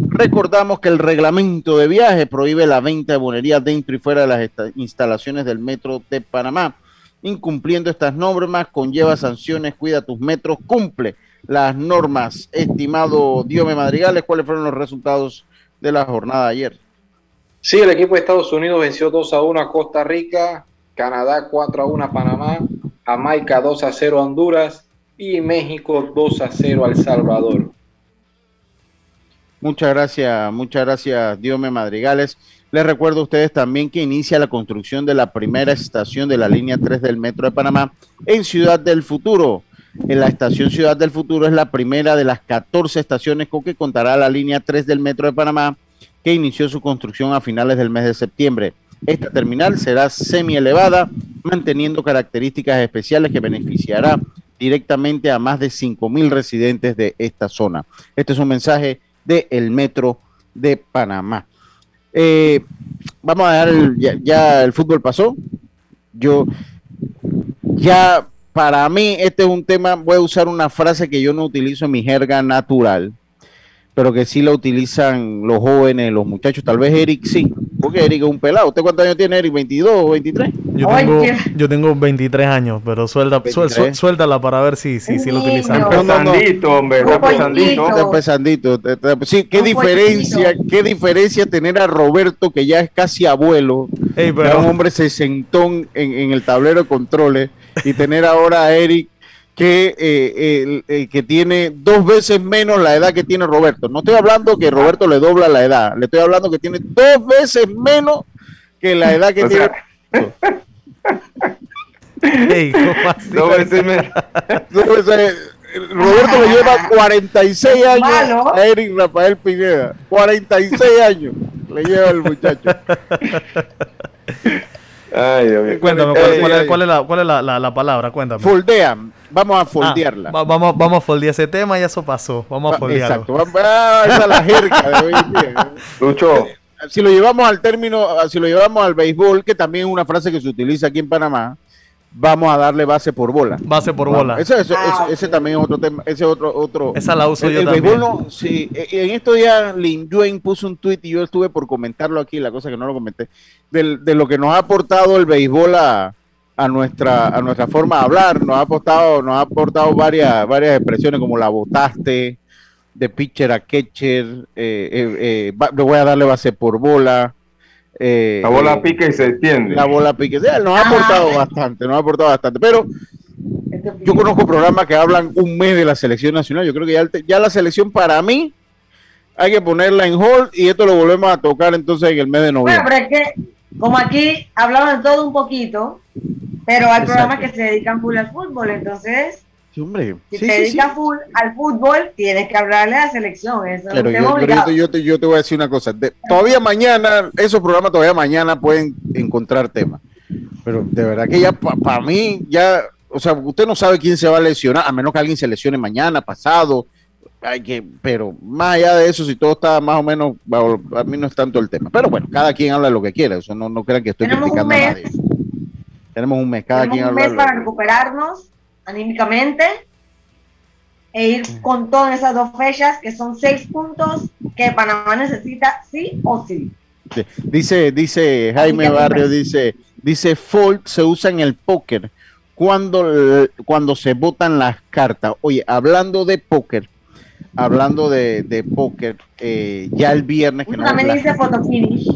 recordamos que el reglamento de viaje prohíbe la venta de bonería dentro y fuera de las instalaciones del Metro de Panamá. Incumpliendo estas normas conlleva sanciones, cuida tus metros, cumple las normas. Estimado Diome Madrigales, ¿cuáles fueron los resultados de la jornada de ayer? Sí, el equipo de Estados Unidos venció 2 a 1 a Costa Rica, Canadá 4 a 1 a Panamá, Jamaica 2 a 0 a Honduras y México 2 a 0 a El Salvador. Muchas gracias, muchas gracias, Diome Madrigales. Les recuerdo a ustedes también que inicia la construcción de la primera estación de la línea 3 del Metro de Panamá en Ciudad del Futuro en la estación Ciudad del Futuro es la primera de las 14 estaciones con que contará la línea 3 del Metro de Panamá, que inició su construcción a finales del mes de septiembre. Esta terminal será semi elevada, manteniendo características especiales que beneficiará directamente a más de 5.000 residentes de esta zona. Este es un mensaje del Metro de Panamá. Eh, vamos a dar ya el fútbol pasó. Yo ya para mí este es un tema, voy a usar una frase que yo no utilizo en mi jerga natural, pero que sí la utilizan los jóvenes, los muchachos, tal vez Eric sí, porque Eric es un pelado. ¿Usted cuántos años tiene Eric? ¿22 o 23? Yo tengo, yo tengo 23 años, pero suelta, suéltala para ver si, si, si lo utilizan. No, no, no. hombre, está pesandito. Está pesandito. Sí, qué diferencia, qué diferencia tener a Roberto, que ya es casi abuelo, Ey, pero... un hombre se sentó en, en el tablero de controles y tener ahora a Eric que, eh, eh, que tiene dos veces menos la edad que tiene Roberto. No estoy hablando que Roberto le dobla la edad, le estoy hablando que tiene dos veces menos que la edad que tiene. Dos veces menos. Roberto le lleva 46 años a Eric Rafael Pineda. 46 años le lleva el muchacho. Ay, Cuéntame, ¿cuál, es, la, cuál es la, palabra? Cuéntame. Foldean. Vamos a ah, foldearla. vamos, vamos a foldear ese tema y eso pasó. Vamos a foldearlo. Exacto. Ah, esa es la jerga de hoy en día. Lucho. Si lo llevamos al término, si lo llevamos al béisbol, que también es una frase que se utiliza aquí en Panamá, vamos a darle base por bola. Base por bola. Ese, ese, también es otro tema. Ese otro, otro. Esa la uso yo también. Béisbol no, sí, e, en estos días Lin Yuen puso un tweet y yo estuve por comentarlo aquí, la cosa que no lo comenté, de, de lo que nos ha aportado el béisbol a, a nuestra, a nuestra forma de hablar. Nos ha aportado, nos ha aportado varias, varias expresiones como la botaste, de pitcher a catcher, eh, eh, eh, le voy a darle base por bola. Eh, la bola pique y se extiende. La bola pique. nos ha aportado bastante, nos ha aportado bastante. Pero yo conozco programas que hablan un mes de la selección nacional. Yo creo que ya, ya la selección para mí hay que ponerla en hold y esto lo volvemos a tocar entonces en el mes de noviembre. Bueno, pero es que como aquí hablamos de todo un poquito, pero hay programas que se dedican full al fútbol, entonces sí, hombre. si te dedicas full al fútbol, tienes que hablarle a la selección. Eso yo, yo, te, yo, te, voy a decir una cosa. todavía mañana, esos programas todavía mañana pueden encontrar temas. Pero de verdad que ya para mí, ya, o sea, usted no sabe quién se va a lesionar, a menos que alguien se lesione mañana, pasado, hay que, pero más allá de eso, si todo está más o menos, a mí no es tanto el tema. Pero bueno, cada quien habla de lo que quiera, eso no, no crean que estoy criticando a nadie. Tenemos un mes, cada quien habla. Un mes para recuperarnos anímicamente e ir con todas esas dos fechas, que son seis puntos que Panamá necesita sí o sí. Dice, dice Jaime Barrio, dice, dice Fold se usa en el póker cuando, cuando se votan las cartas. Oye, hablando de póker, hablando de, de póker, eh, ya el viernes... Que también dice fotofinish.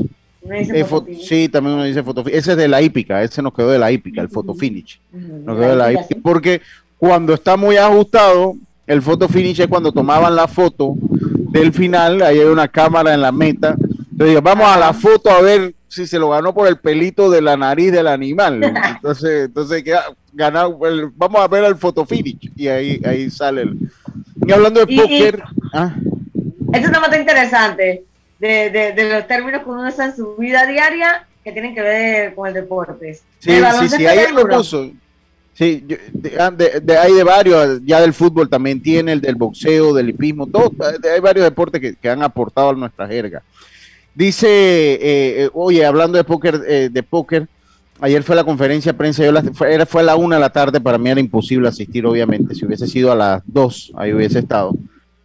Eh, sí, también uno dice fotofinish. Ese es de la hípica, ese nos quedó de la hípica, el fotofinish. Nos quedó de la hípica, porque cuando está muy ajustado, el fotofinish es cuando tomaban la foto del final, ahí hay una cámara en la meta. Entonces, vamos a la foto a ver si se lo ganó por el pelito de la nariz del animal. Entonces, entonces ganar, vamos a ver el fotofinish y ahí, ahí sale el, y hablando de póker. Ah. Este tema está interesante, de, de, de, los términos que uno usa en su vida diaria que tienen que ver con el deporte. Sí, sí, sí, ahí lo puso. Sí, ah, de, hay de varios, ya del fútbol también tiene, el del boxeo, del hipismo, todo, hay varios deportes que, que han aportado a nuestra jerga. Dice, eh, eh, oye, hablando de póker, eh, de póker, Ayer fue la conferencia de prensa, yo fue, fue a la una de la tarde, para mí era imposible asistir, obviamente. Si hubiese sido a las dos, ahí hubiese estado.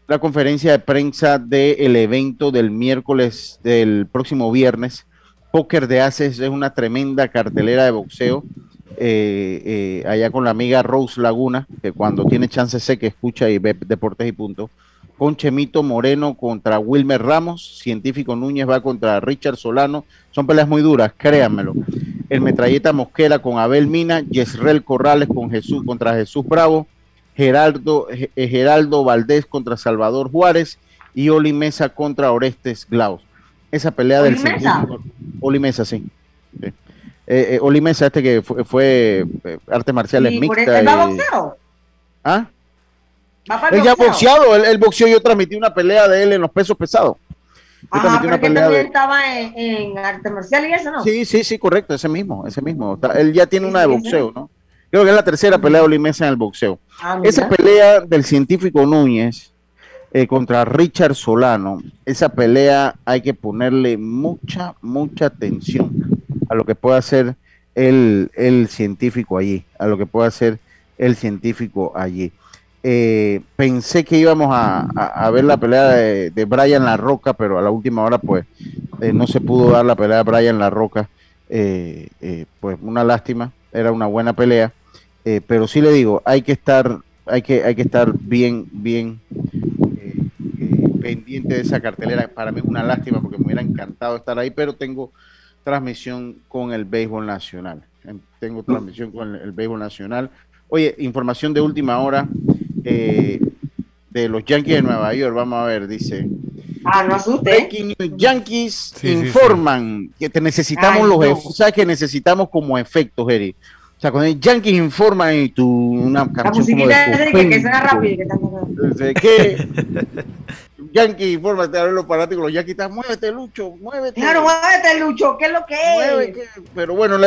La conferencia de prensa del evento del miércoles del próximo viernes. Póker de Haces es una tremenda cartelera de boxeo. Eh, eh, allá con la amiga Rose Laguna, que cuando tiene chance sé que escucha y ve deportes y punto. Con Chemito Moreno contra Wilmer Ramos, Científico Núñez va contra Richard Solano. Son peleas muy duras, créanmelo el Metralleta Mosquera con Abel Mina, Yesrel Corrales con Jesús contra Jesús Bravo, Gerardo, eh, Geraldo Valdés contra Salvador Juárez y Oli Mesa contra Orestes Glaus. Esa pelea del Oli Mesa, sí. sí. Eh, eh, Oli Mesa, este que fue, fue artes marciales mixtas. ¿Ah? Él ya boxeado, el, boxeo yo transmití una pelea de él en los pesos pesados. Ah, pero que también estaba en, arte marcial y eso, ¿no? Sí, sí, sí, correcto, ese mismo, ese mismo. Él ya tiene una de boxeo, ¿no? Creo que es la tercera pelea de Olimesa en el boxeo. Ah, esa pelea del científico Núñez eh, contra Richard Solano, esa pelea hay que ponerle mucha, mucha atención a lo que puede hacer el, el científico allí, a lo que puede hacer el científico allí. Eh, pensé que íbamos a, ver la pelea de, Brian La Roca, pero a la última hora pues eh, no se pudo dar la pelea de Brian La Roca. Eh, pues una lástima, era una buena pelea, pero sí le digo, hay que estar, hay que, hay que estar bien, bien pendiente de esa cartelera. Para mí es una lástima porque me hubiera encantado estar ahí, pero tengo transmisión con el béisbol nacional. Tengo transmisión con el béisbol nacional. Oye, información de última hora. Eh, de los Yankees de Nueva York. Vamos a ver, dice. Ah, no asuste. Yankees informan que te necesitamos los efectos. ¿Sabes que necesitamos como efectos, Eri? O sea, cuando Yankees informan y tú una canción como de, que, que suena rápido. Que, que Yankee, infórmate a ver los fanáticos, los Yankees están, muévete, Lucho, muévete. Claro, muévete, Lucho, ¿qué es lo que es? Pero bueno,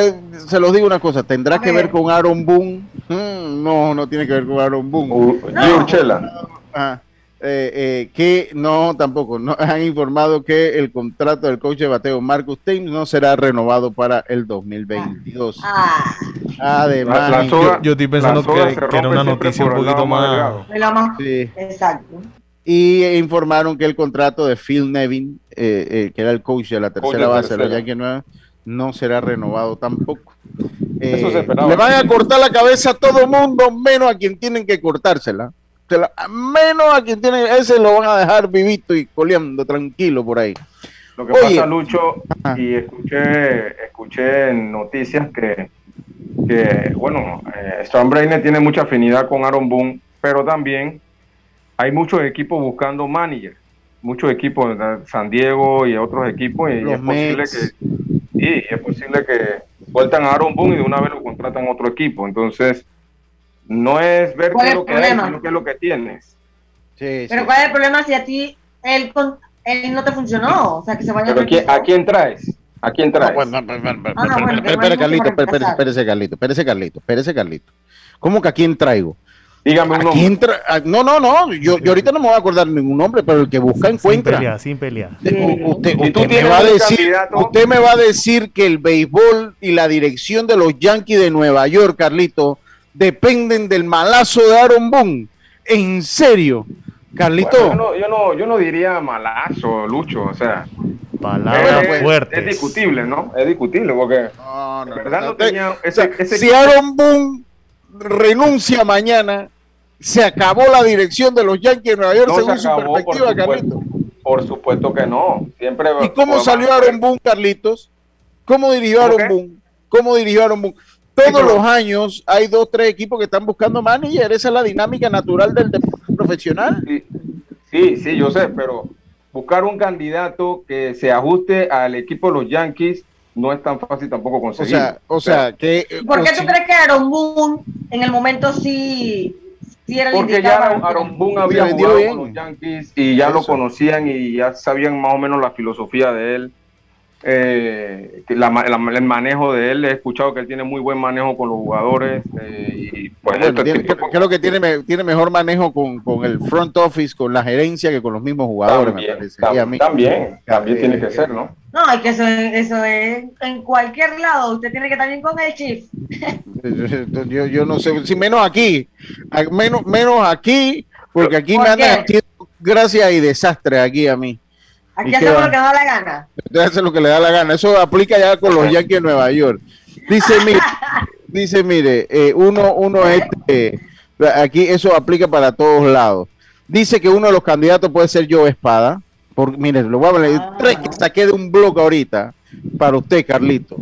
se los digo una cosa, tendrá que ver. con Aaron Boone. Mm, no, no tiene que ver con Aaron Boone. Uh, no. Eh, eh, que no, tampoco, no, han informado que el contrato del coach de bateo Marcus Thames no será renovado para el 2022. Ah. Además, yo, estoy pensando que, era una noticia un poquito más. Sí. Exacto y informaron que el contrato de Phil Nevin, eh, eh, que era el coach de la tercera base de los Yankees Nueva, no será renovado tampoco. Eh, le van a cortar la cabeza a todo mundo, menos a quien tienen que cortársela. Menos a quien tienen, ese lo van a dejar vivito y coleando tranquilo por ahí. Lo que pasa, Lucho, y escuché, escuché en noticias que, que bueno, eh, Storm tiene mucha afinidad con Aaron Boone, pero también hay muchos equipos buscando manager, muchos equipos, San Diego y otros equipos, y es posible que sí, es posible que vueltan a Aaron Boone y de una vez lo contratan a otro equipo. Entonces, no es ver qué es lo que hay, sino qué es lo que tienes. Pero ¿cuál es el problema si a ti él, él no te funcionó? O sea, que se vaya a, ¿a quién traes? ¿A quién traes? Espera, Carlito, espérese, Carlito, espérese, Carlito, espérese, Carlito. ¿Cómo que a quién traigo? Dígame un nombre. Ah, no, no, no. Yo, yo ahorita no me voy a acordar ningún nombre, pero el que busca encuentra. Sin pelear, sin pelear. Usted, me va a decir, usted me va a decir que el béisbol y la dirección de los Yankees de Nueva York, Carlito, dependen del malazo de Aaron Boone. ¿En serio? Carlito. yo, no, yo, no, yo no diría malazo, Lucho, o sea. Palabras es, fuertes. Es discutible, ¿no? Es discutible porque. No, no, verdad no, tenía ese, si Aaron Boone renuncia mañana, se acabó la dirección de los Yankees de Nueva York según su perspectiva, Carlitos. Por supuesto que no. Siempre ¿Y cómo salió Aaron Boone, Carlitos? ¿Cómo dirigió Aaron Boone? ¿Cómo dirigió Aaron Boone? Todos los años hay dos, tres equipos que están buscando manager. Esa es la dinámica natural del deporte profesional. Sí, sí, yo sé, pero buscar un candidato que se ajuste al equipo de los Yankees no es tan fácil tampoco conseguir. O sea, o sea que... ¿Por qué tú crees que Aaron Boone en el momento sí, sí era el Porque ya Aaron, Boone había jugado con los Yankees y ya lo conocían y ya sabían más o menos la filosofía de él eh, el manejo de él, he escuchado que él tiene muy buen manejo con los jugadores. Eh, y pues, creo que tiene, tiene mejor manejo con, con, el front office, con la gerencia, que con los mismos jugadores. También, también, también, tiene que ser, ¿no? No, es que eso, eso es en cualquier lado, usted tiene que estar bien con el chief. yo, yo no sé, si menos aquí, menos, menos aquí, porque aquí me andan haciendo gracias y desastre aquí a mí. Aquí hacemos lo que da la gana. Usted hace lo que le da la gana. Eso aplica ya con los Yankees de Nueva York. Dice, mire, dice, mire, eh, uno, uno este, aquí eso aplica para todos lados. Dice que uno de los candidatos puede ser Joe Espada. Por, mire, lo voy a leer. Ah. Tres que saqué de un blog ahorita para usted, Carlito.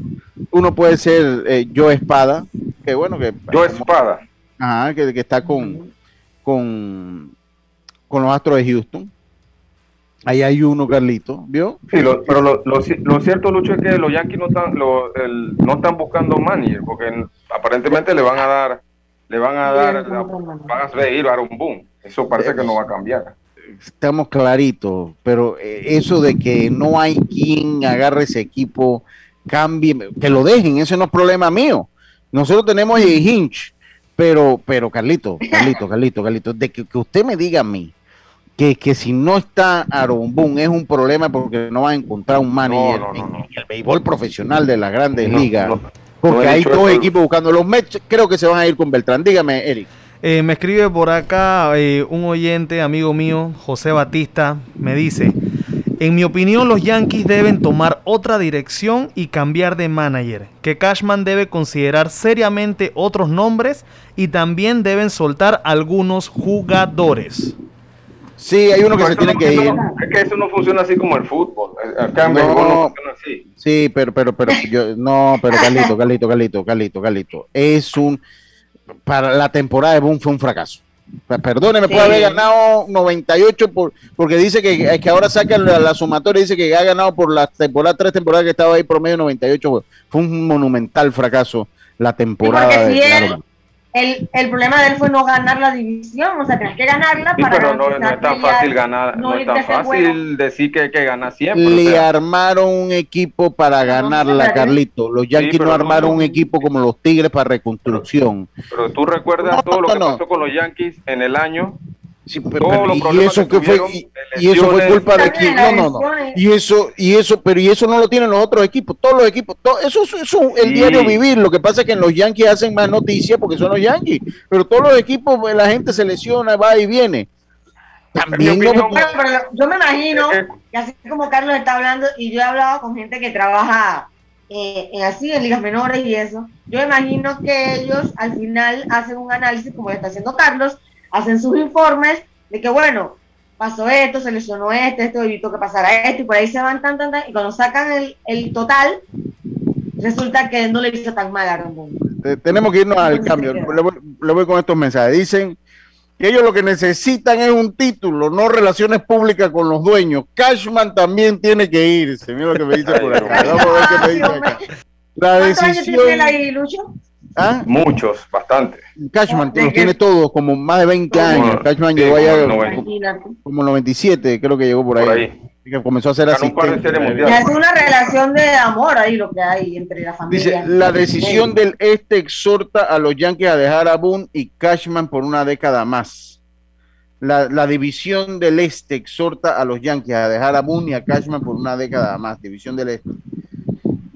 Uno puede ser eh, Joe Espada, que bueno que. Joe Espada. Ajá, que, que está con, con, con los Astros de Houston. Ahí hay uno, Carlito, ¿vio? Sí, pero lo, cierto, Lucho, es que los Yankees no están, no están buscando manager, porque aparentemente le van a dar, le van a dar, van a reír a un boom. Eso parece que no va a cambiar. Estamos claritos, pero eh, eso de que no hay quien agarre ese equipo, cambie, que lo dejen, ese no es problema mío. Nosotros tenemos el Hinch, pero, pero Carlito, Carlito, Carlito, Carlito, de que usted me diga a mí que, que si no está Aaron Boone es un problema porque no va a encontrar un manager en el béisbol profesional de las grandes ligas. porque hay dos equipos buscando. Los Mets creo que se van a ir con Beltrán. Dígame, Eric. Eh, me escribe por acá eh, un oyente, amigo mío, José Batista, me dice, en mi opinión los Yankees deben tomar otra dirección y cambiar de manager, que Cashman debe considerar seriamente otros nombres y también deben soltar algunos jugadores. Sí, hay uno que se tiene que ir. es que eso no funciona así como el fútbol. Acá en no, no funciona así. Sí, pero, pero, pero, yo, no, pero Carlito, Carlito, Carlito, Carlito, Carlito. Es un, para la temporada de Boom fue un fracaso. Perdóneme, puede haber ganado 98 por, porque dice que, que ahora saca la, la, sumatoria, dice que ha ganado por la temporada, tres temporadas que estaba ahí promedio 98. Fue un monumental fracaso la temporada de, el, el, problema de él fue no ganar la división, o sea, tienes que ganarla sí, para pero no, no, es tan fácil ganar, no, es tan fácil decir que hay que ganar siempre. Le armaron un equipo para ganarla, Carlito. Los Yankees no armaron un equipo como los Tigres para reconstrucción. Pero, tú recuerdas todo lo que pasó con los Yankees en el año Sí, pero, y eso que fue y, eso fue culpa de quién no no no. y eso y eso pero y eso no lo tienen los otros equipos todos los equipos eso es el diario vivir lo que pasa es que en los Yankees hacen más noticias porque son los Yankees pero todos los equipos pues, la gente se lesiona va y viene. También yo me imagino eh, eh. que así como Carlos está hablando y yo he hablado con gente que trabaja eh, así en ligas menores y eso yo imagino que ellos al final hacen un análisis como está haciendo Carlos hacen sus informes de que, bueno, pasó esto, se lesionó este, esto evitó que pasara esto, y por ahí se van tan, tan, tan, y cuando sacan el, el total, resulta que no le hizo tan mal a Aaron Tenemos que irnos al cambio. Le voy, con estos mensajes. Dicen que ellos lo que necesitan es un título, no relaciones públicas con los dueños. Cashman también tiene que irse. Mira lo que me dice por ahí. Vamos a ver qué me dice acá. La decisión. Ahí, Lucho? ¿Ah? Muchos, bastante. Cashman los tiene todos, como más de 20 años. Cashman llegó allá como 97, creo que llegó por ahí. Que comenzó a hacer así. Es una relación de amor ahí lo que hay entre la familia. Dice, la decisión del este exhorta a los Yankees a dejar a Boone y Cashman por una década más. La, la, división del este exhorta a los Yankees a dejar a Boone y a Cashman por una década más. División del este.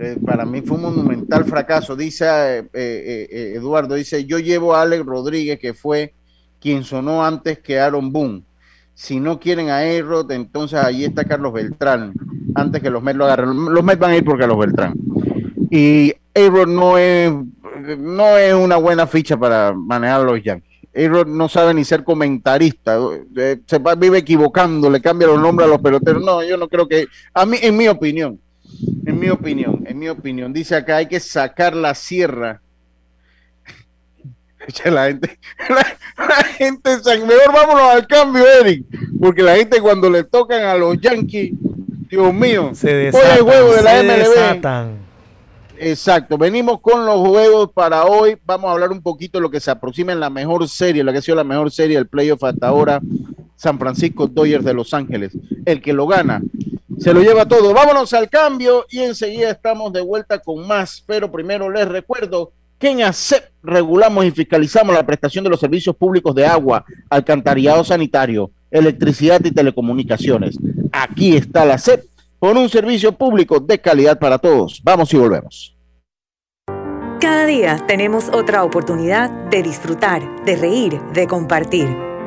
Eh, para mí fue un monumental fracaso. Dice eh, eh, Eduardo, dice, yo llevo a Alex Rodríguez, que fue quien sonó antes que Aaron Boone. Si no quieren a Errod, entonces ahí está Carlos Beltrán, antes que los Mets lo agarren. Los Mets van a ir por Carlos Beltrán. Y Errod no es, no es una buena ficha para manejar a los Yankees. Errod no sabe ni ser comentarista, se vive equivocando, le cambia los nombres a los peloteros. No, yo no creo que, a mí, en mi opinión, en mi opinión, en mi opinión, dice acá hay que sacar la sierra. La gente, la, gente, mejor vámonos al cambio, Eric, porque la gente cuando le tocan a los Yankees, Dios mío, se desatan, el juego de la MLB. Exacto, venimos con los juegos para hoy. Vamos a hablar un poquito de lo que se aproxima en la mejor serie, la que ha sido la mejor serie del playoff hasta ahora, San Francisco Dodgers de Los Ángeles. El que lo gana se lo lleva todo. Vámonos al cambio y enseguida estamos de vuelta con más. Pero primero les recuerdo que en ACEP regulamos y fiscalizamos la prestación de los servicios públicos de agua, alcantarillado sanitario, electricidad y telecomunicaciones. Aquí está la ACEP con un servicio público de calidad para todos. Vamos y volvemos. Cada día tenemos otra oportunidad de disfrutar, de reír, de compartir.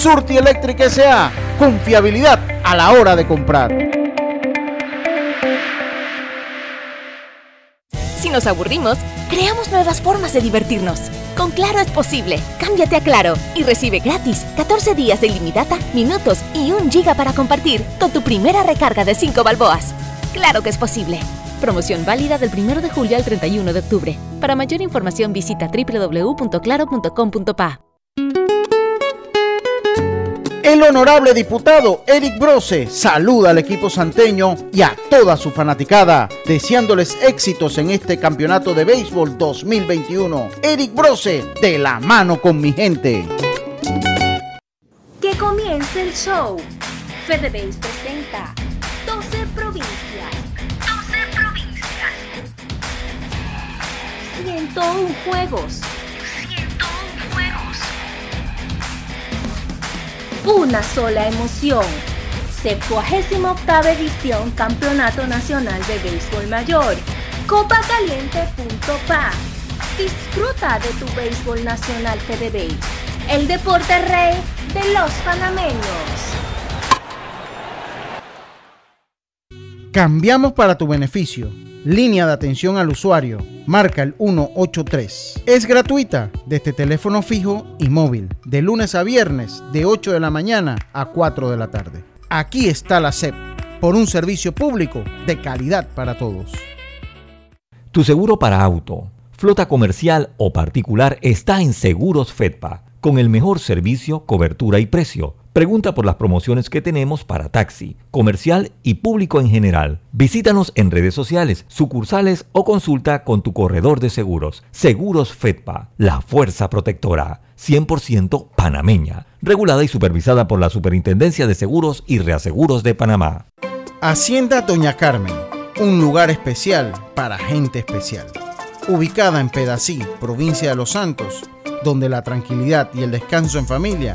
Surti Electric S.A. Confiabilidad a la hora de comprar. Si nos aburrimos, creamos nuevas formas de divertirnos. Con Claro es posible. Cámbiate a Claro y recibe gratis 14 días de ilimitada, minutos y un giga para compartir con tu primera recarga de 5 balboas. Claro que es posible. Promoción válida del 1 de julio al 31 de octubre. Para mayor información visita www.claro.com.pa. El honorable diputado Eric Brose saluda al equipo santeño y a toda su fanaticada, deseándoles éxitos en este campeonato de béisbol 2021. Eric Brose, de la mano con mi gente. Que comience el show. Fede presenta 12 provincias 101 juegos. Una sola emoción. 78 edición Campeonato Nacional de Béisbol Mayor. Copacaliente.pa. Disfruta de tu béisbol nacional FDB. El deporte rey de los panameños. Cambiamos para tu beneficio Línea de atención al usuario. Marca el 183. Es gratuita desde teléfono fijo y móvil. De lunes a viernes, de 8 de la mañana a 4 de la tarde. Aquí está la SEP. por un servicio público de calidad para todos. Tu seguro para auto, flota comercial o particular está en Seguros Fedpa, con el mejor servicio, cobertura y precio. Pregunta por las promociones que tenemos para taxi, comercial y público en general. Visítanos en redes sociales, sucursales o consulta con tu corredor de seguros. Seguros Fedpa, la fuerza protectora. 100% panameña, regulada y supervisada por la Superintendencia de Seguros y Reaseguros de Panamá. Hacienda Doña Carmen, un lugar especial para gente especial. Ubicada en Pedací, provincia de Los Santos, donde la tranquilidad y el descanso en familia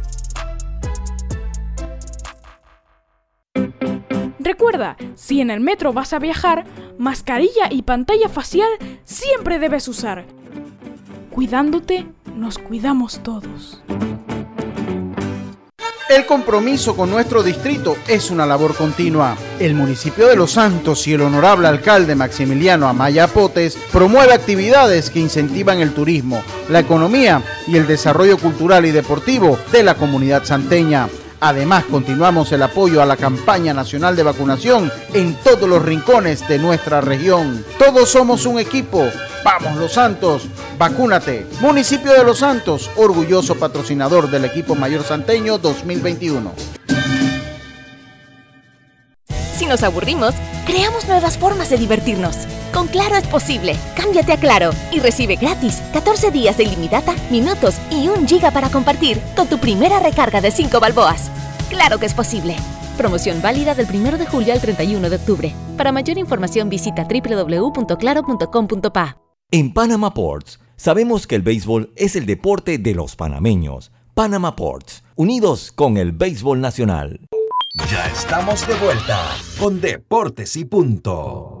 Recuerda, si en el metro vas a viajar, mascarilla y pantalla facial siempre debes usar. Cuidándote, nos cuidamos todos. El compromiso con nuestro distrito es una labor continua. El municipio de Los Santos y el honorable alcalde Maximiliano Amaya Potes promueve actividades que incentivan el turismo, la economía y el desarrollo cultural y deportivo de la comunidad santeña. Además, continuamos el apoyo a la campaña nacional de vacunación en todos los rincones de nuestra región. Todos somos un equipo. Vamos Los Santos, vacúnate. Municipio de Los Santos, orgulloso patrocinador del equipo mayor santeño 2021. Si nos aburrimos, creamos nuevas formas de divertirnos. Con Claro es posible. Cámbiate a Claro y recibe gratis 14 días de ilimitada, minutos y un giga para compartir con tu primera recarga de 5 balboas. Claro que es posible. Promoción válida del 1 de julio al 31 de octubre. Para mayor información visita www.claro.com.pa. En Panama Ports, sabemos que el béisbol es el deporte de los panameños. Panama Ports, unidos con el béisbol nacional. Ya estamos de vuelta con Deportes y Punto.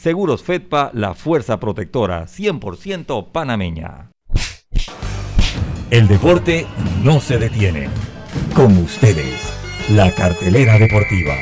Seguros Fedpa, la fuerza protectora 100% panameña. El deporte no se detiene. Con ustedes, la cartelera deportiva.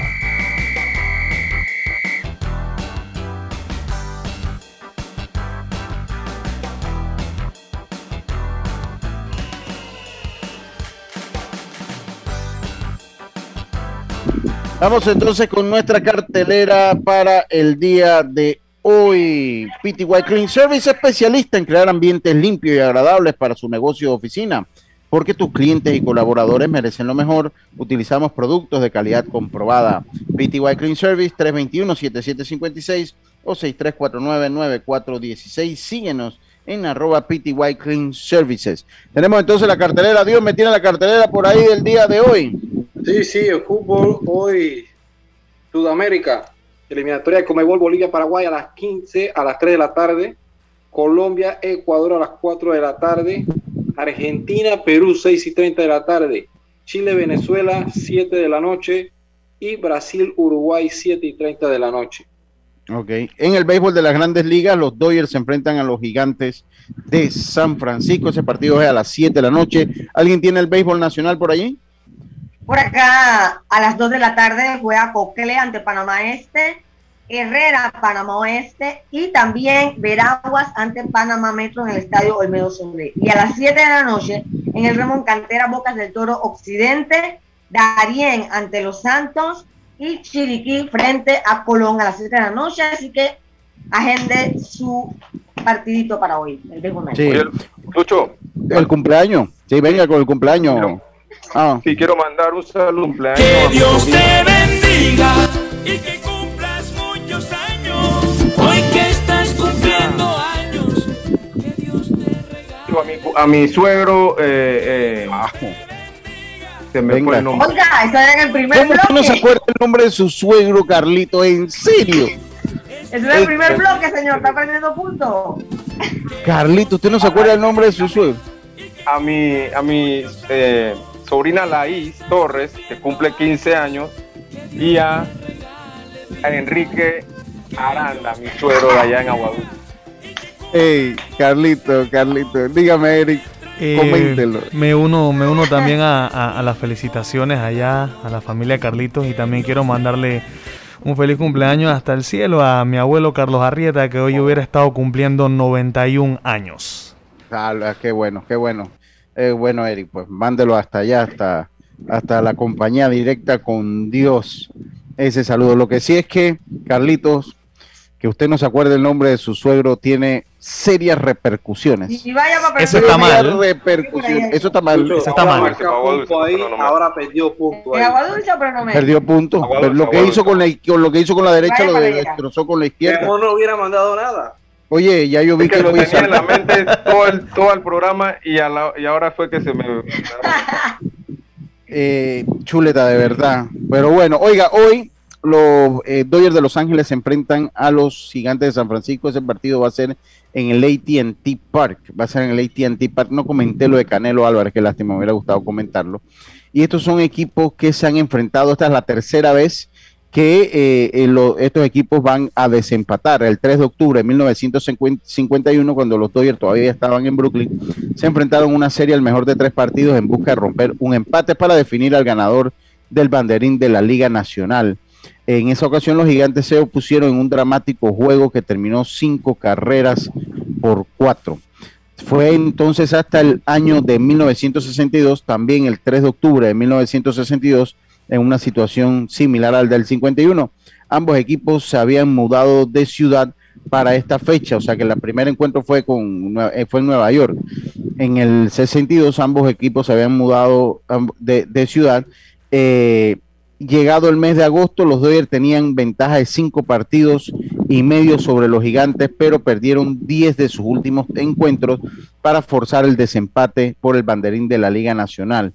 Vamos entonces con nuestra cartelera para el día de hoy. PTY Clean Service, especialista en crear ambientes limpios y agradables para su negocio o oficina. Porque tus clientes y colaboradores merecen lo mejor, utilizamos productos de calidad comprobada. PTY Clean Service 321-7756 o 6349-9416. Síguenos en arroba PTY Clean Services. Tenemos entonces la cartelera. Dios me tiene la cartelera por ahí del día de hoy. Sí, sí, el fútbol hoy, Sudamérica, eliminatoria de Comebol Bolivia, Paraguay a las 15, a las 3 de la tarde, Colombia, Ecuador a las 4 de la tarde, Argentina, Perú 6 y 30 de la tarde, Chile, Venezuela 7 de la noche y Brasil, Uruguay 7 y 30 de la noche. Ok, en el béisbol de las grandes ligas, los Dodgers se enfrentan a los gigantes de San Francisco. Ese partido es a las 7 de la noche. ¿Alguien tiene el béisbol nacional por allí? Por acá, a las 2 de la tarde, juega Coquele ante Panamá Este, Herrera, Panamá Oeste y también Veraguas ante Panamá Metro en el estadio Olmedo Sobre. Y a las 7 de la noche, en el Ramón Cantera Bocas del Toro Occidente, Darien ante Los Santos y Chiriquí frente a Colón a las 7 de la noche. Así que agende su partidito para hoy, el Sí. Lucho. El cumpleaños. Sí, venga con el cumpleaños. Ah. Sí, quiero mandar un saludo. Que Dios te bendiga y que cumplas muchos años. Hoy que estás cumpliendo años, que Dios te regale. A mi, a mi suegro. Eh, eh, se me fue el nombre. Oiga, era en el primer ¿Cómo bloque. no se acuerda el nombre de su suegro, Carlito? ¿En serio? Ese es el primer bloque, señor. Está perdiendo puntos. Carlito, ¿usted no se acuerda el nombre de su suegro? A mi, a mi eh, sobrina Laís Torres, que cumple 15 años, y a, Enrique Aranda, mi suegro de allá en Aguadulce. Hey, Carlito, Carlito, dígame, Eric. Eh, coméntelo. Me uno, me uno también a, las felicitaciones allá a la familia Carlitos y también quiero mandarle un feliz cumpleaños hasta el cielo a mi abuelo Carlos Arrieta que hoy hubiera estado cumpliendo 91 años. Ah, qué bueno, qué bueno. Eh, bueno, Eric, pues mándelo hasta allá, hasta, hasta la compañía directa con Dios. Ese saludo. Lo que sí es que, Carlitos, que usted no se acuerde el nombre de su suegro, tiene serias repercusiones. Y vaya Eso está mal. Eso está mal. Eso está mal. ahora perdió punto. Perdió punto. lo que hizo con, la, lo que hizo con la derecha lo destrozó con la izquierda. no hubiera mandado nada. Oye, ya yo vi que, lo tenía en la mente todo el, todo el programa y, y ahora fue que se me... eh, chuleta, de verdad. Pero bueno, oiga, hoy los eh, Dodgers de Los Ángeles se enfrentan a los Gigantes de San Francisco. Ese partido va a ser en el ATT Park. Va a ser en el ATT Park. No comenté lo de Canelo Álvarez, que lástima, me hubiera gustado comentarlo. Y estos son equipos que se han enfrentado. Esta es la tercera vez que eh, estos equipos van a desempatar. El 3 de octubre de 1951, cuando los Dodgers todavía estaban en Brooklyn, se enfrentaron una serie al mejor de tres partidos en busca de romper un empate para definir al ganador del banderín de la Liga Nacional. En esa ocasión los gigantes se opusieron en un dramático juego que terminó cinco carreras por cuatro. Fue entonces hasta el año de 1962, también el 3 de octubre de 1962, en una situación similar al del 51. Ambos equipos se habían mudado de ciudad para esta fecha, o sea que el primer encuentro fue, con, eh, fue en Nueva York. En el 62 ambos equipos se habían mudado de, ciudad. Eh, llegado el mes de agosto, los Dodgers tenían ventaja de cinco partidos y medio sobre los gigantes, pero perdieron 10 de sus últimos encuentros para forzar el desempate por el banderín de la Liga Nacional.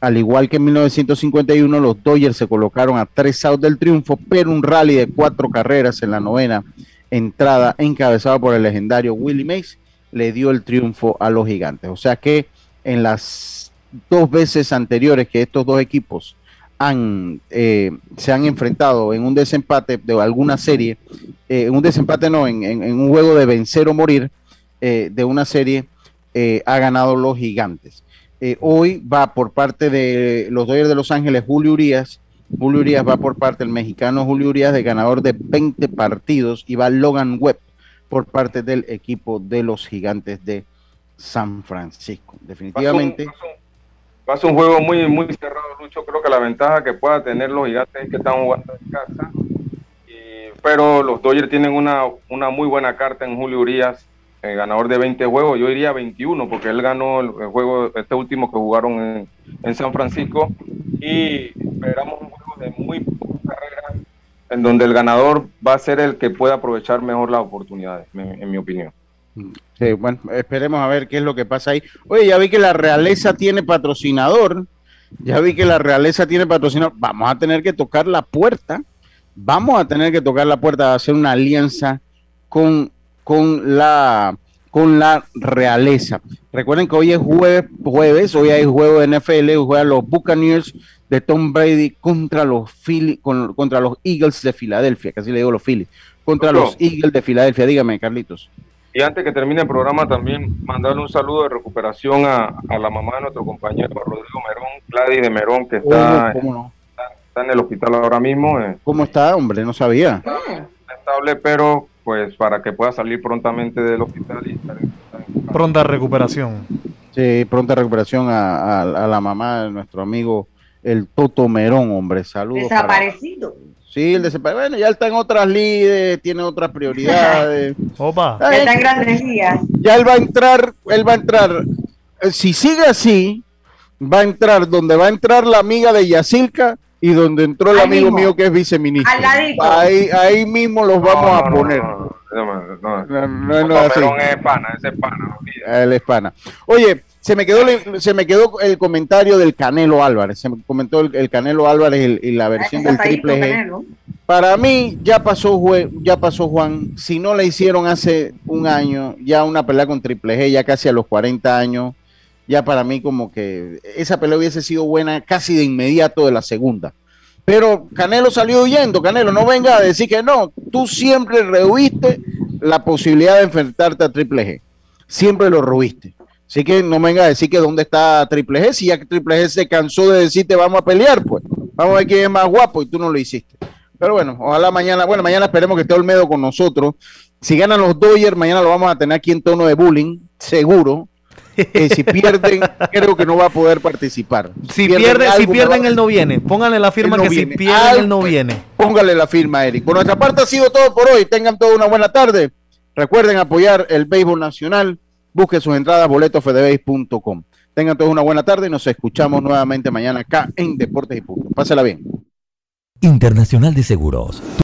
Al igual que en 1951, los Dodgers se colocaron a tres outs del triunfo, pero un rally de cuatro carreras en la novena entrada, encabezado por el legendario Willie Mays, le dio el triunfo a los gigantes. O sea que en las dos veces anteriores que estos dos equipos han, eh, se han enfrentado en un desempate de alguna serie, eh, en un desempate no, en, un juego de vencer o morir eh, de una serie, ha ganado los gigantes. Eh, hoy va por parte de los Dodgers de Los Ángeles Julio Urias. Julio Urias va por parte del mexicano Julio Urias, de ganador de 20 partidos, y va Logan Webb por parte del equipo de los gigantes de San Francisco. Definitivamente. Va a ser un, juego muy, muy cerrado, Lucho. Creo que la ventaja que pueda tener los gigantes es que están jugando en casa. pero los Dodgers tienen una, una muy buena carta en Julio Urias el ganador de 20 juegos, yo diría 21, porque él ganó el, juego, este último que jugaron en, San Francisco, y esperamos un juego de muy pocas carreras, en donde el ganador va a ser el que pueda aprovechar mejor las oportunidades, en, mi opinión. Sí, bueno, esperemos a ver qué es lo que pasa ahí. Oye, ya vi que la realeza tiene patrocinador, ya vi que la realeza tiene patrocinador, vamos a tener que tocar la puerta, vamos a tener que tocar la puerta, hacer una alianza con con la con la realeza. Recuerden que hoy es jueves, jueves hoy hay juego de NFL, juegan los Buccaneers de Tom Brady contra los Philly, contra los Eagles de Filadelfia, casi le digo los Phillies, contra los Eagles de Filadelfia. Dígame, Carlitos. Y antes que termine el programa, también mandarle un saludo de recuperación a, la mamá de nuestro compañero Rodrigo Merón, Gladys de Merón, que está, está, en el hospital ahora mismo. Eh. ¿Cómo está, hombre? No sabía. Está estable, pero pues para que pueda salir prontamente del hospital y estar Pronta recuperación. Sí, pronta recuperación a, la mamá de nuestro amigo el Toto Merón, hombre. Saludos. Desaparecido. Sí, el desaparecido. Bueno, ya está en otras líderes, tiene otras prioridades. Opa. Está en grandes días. Ya él va a entrar, él va a entrar. Eh, si sigue así, va a entrar donde va a entrar la amiga de Yacilca y donde entró el amigo mío que es viceministro. Ahí, ahí mismo los vamos a poner. No, no, no, no, no es pana, ese es pana. Él es pana. Oye, se me quedó se me quedó el comentario del Canelo Álvarez. Se me comentó el, Canelo Álvarez y, la versión del Triple G. Para mí ya pasó ya pasó Juan. Si no le hicieron hace un año ya una pelea con Triple G ya casi a los 40 años, ya para mí como que esa pelea hubiese sido buena casi de inmediato de la segunda. Pero Canelo salió huyendo. Canelo, no venga a decir que no. Tú siempre rehuiste la posibilidad de enfrentarte a Triple G. Siempre lo rehuiste. Así que no venga a decir que dónde está Triple G, si ya Triple G se cansó de decirte vamos a pelear, pues vamos a ver quién es más guapo y tú no lo hiciste. Pero bueno, ojalá mañana, bueno, mañana esperemos que esté Olmedo con nosotros. Si ganan los Dodgers, mañana lo vamos a tener aquí en tono de bullying, seguro. Si pierden, creo que no va a poder participar. Si pierden, si pierden, él no viene. Pónganle la firma que si pierden, él no viene. Póngale la firma, Eric. Por nuestra parte ha sido todo por hoy. Tengan toda una buena tarde. Recuerden apoyar el béisbol nacional. Busque sus entradas boletosfedebase.com. Tengan todos una buena tarde y nos escuchamos nuevamente mañana acá en Deportes y Puntos. Pásela bien. Internacional de Seguros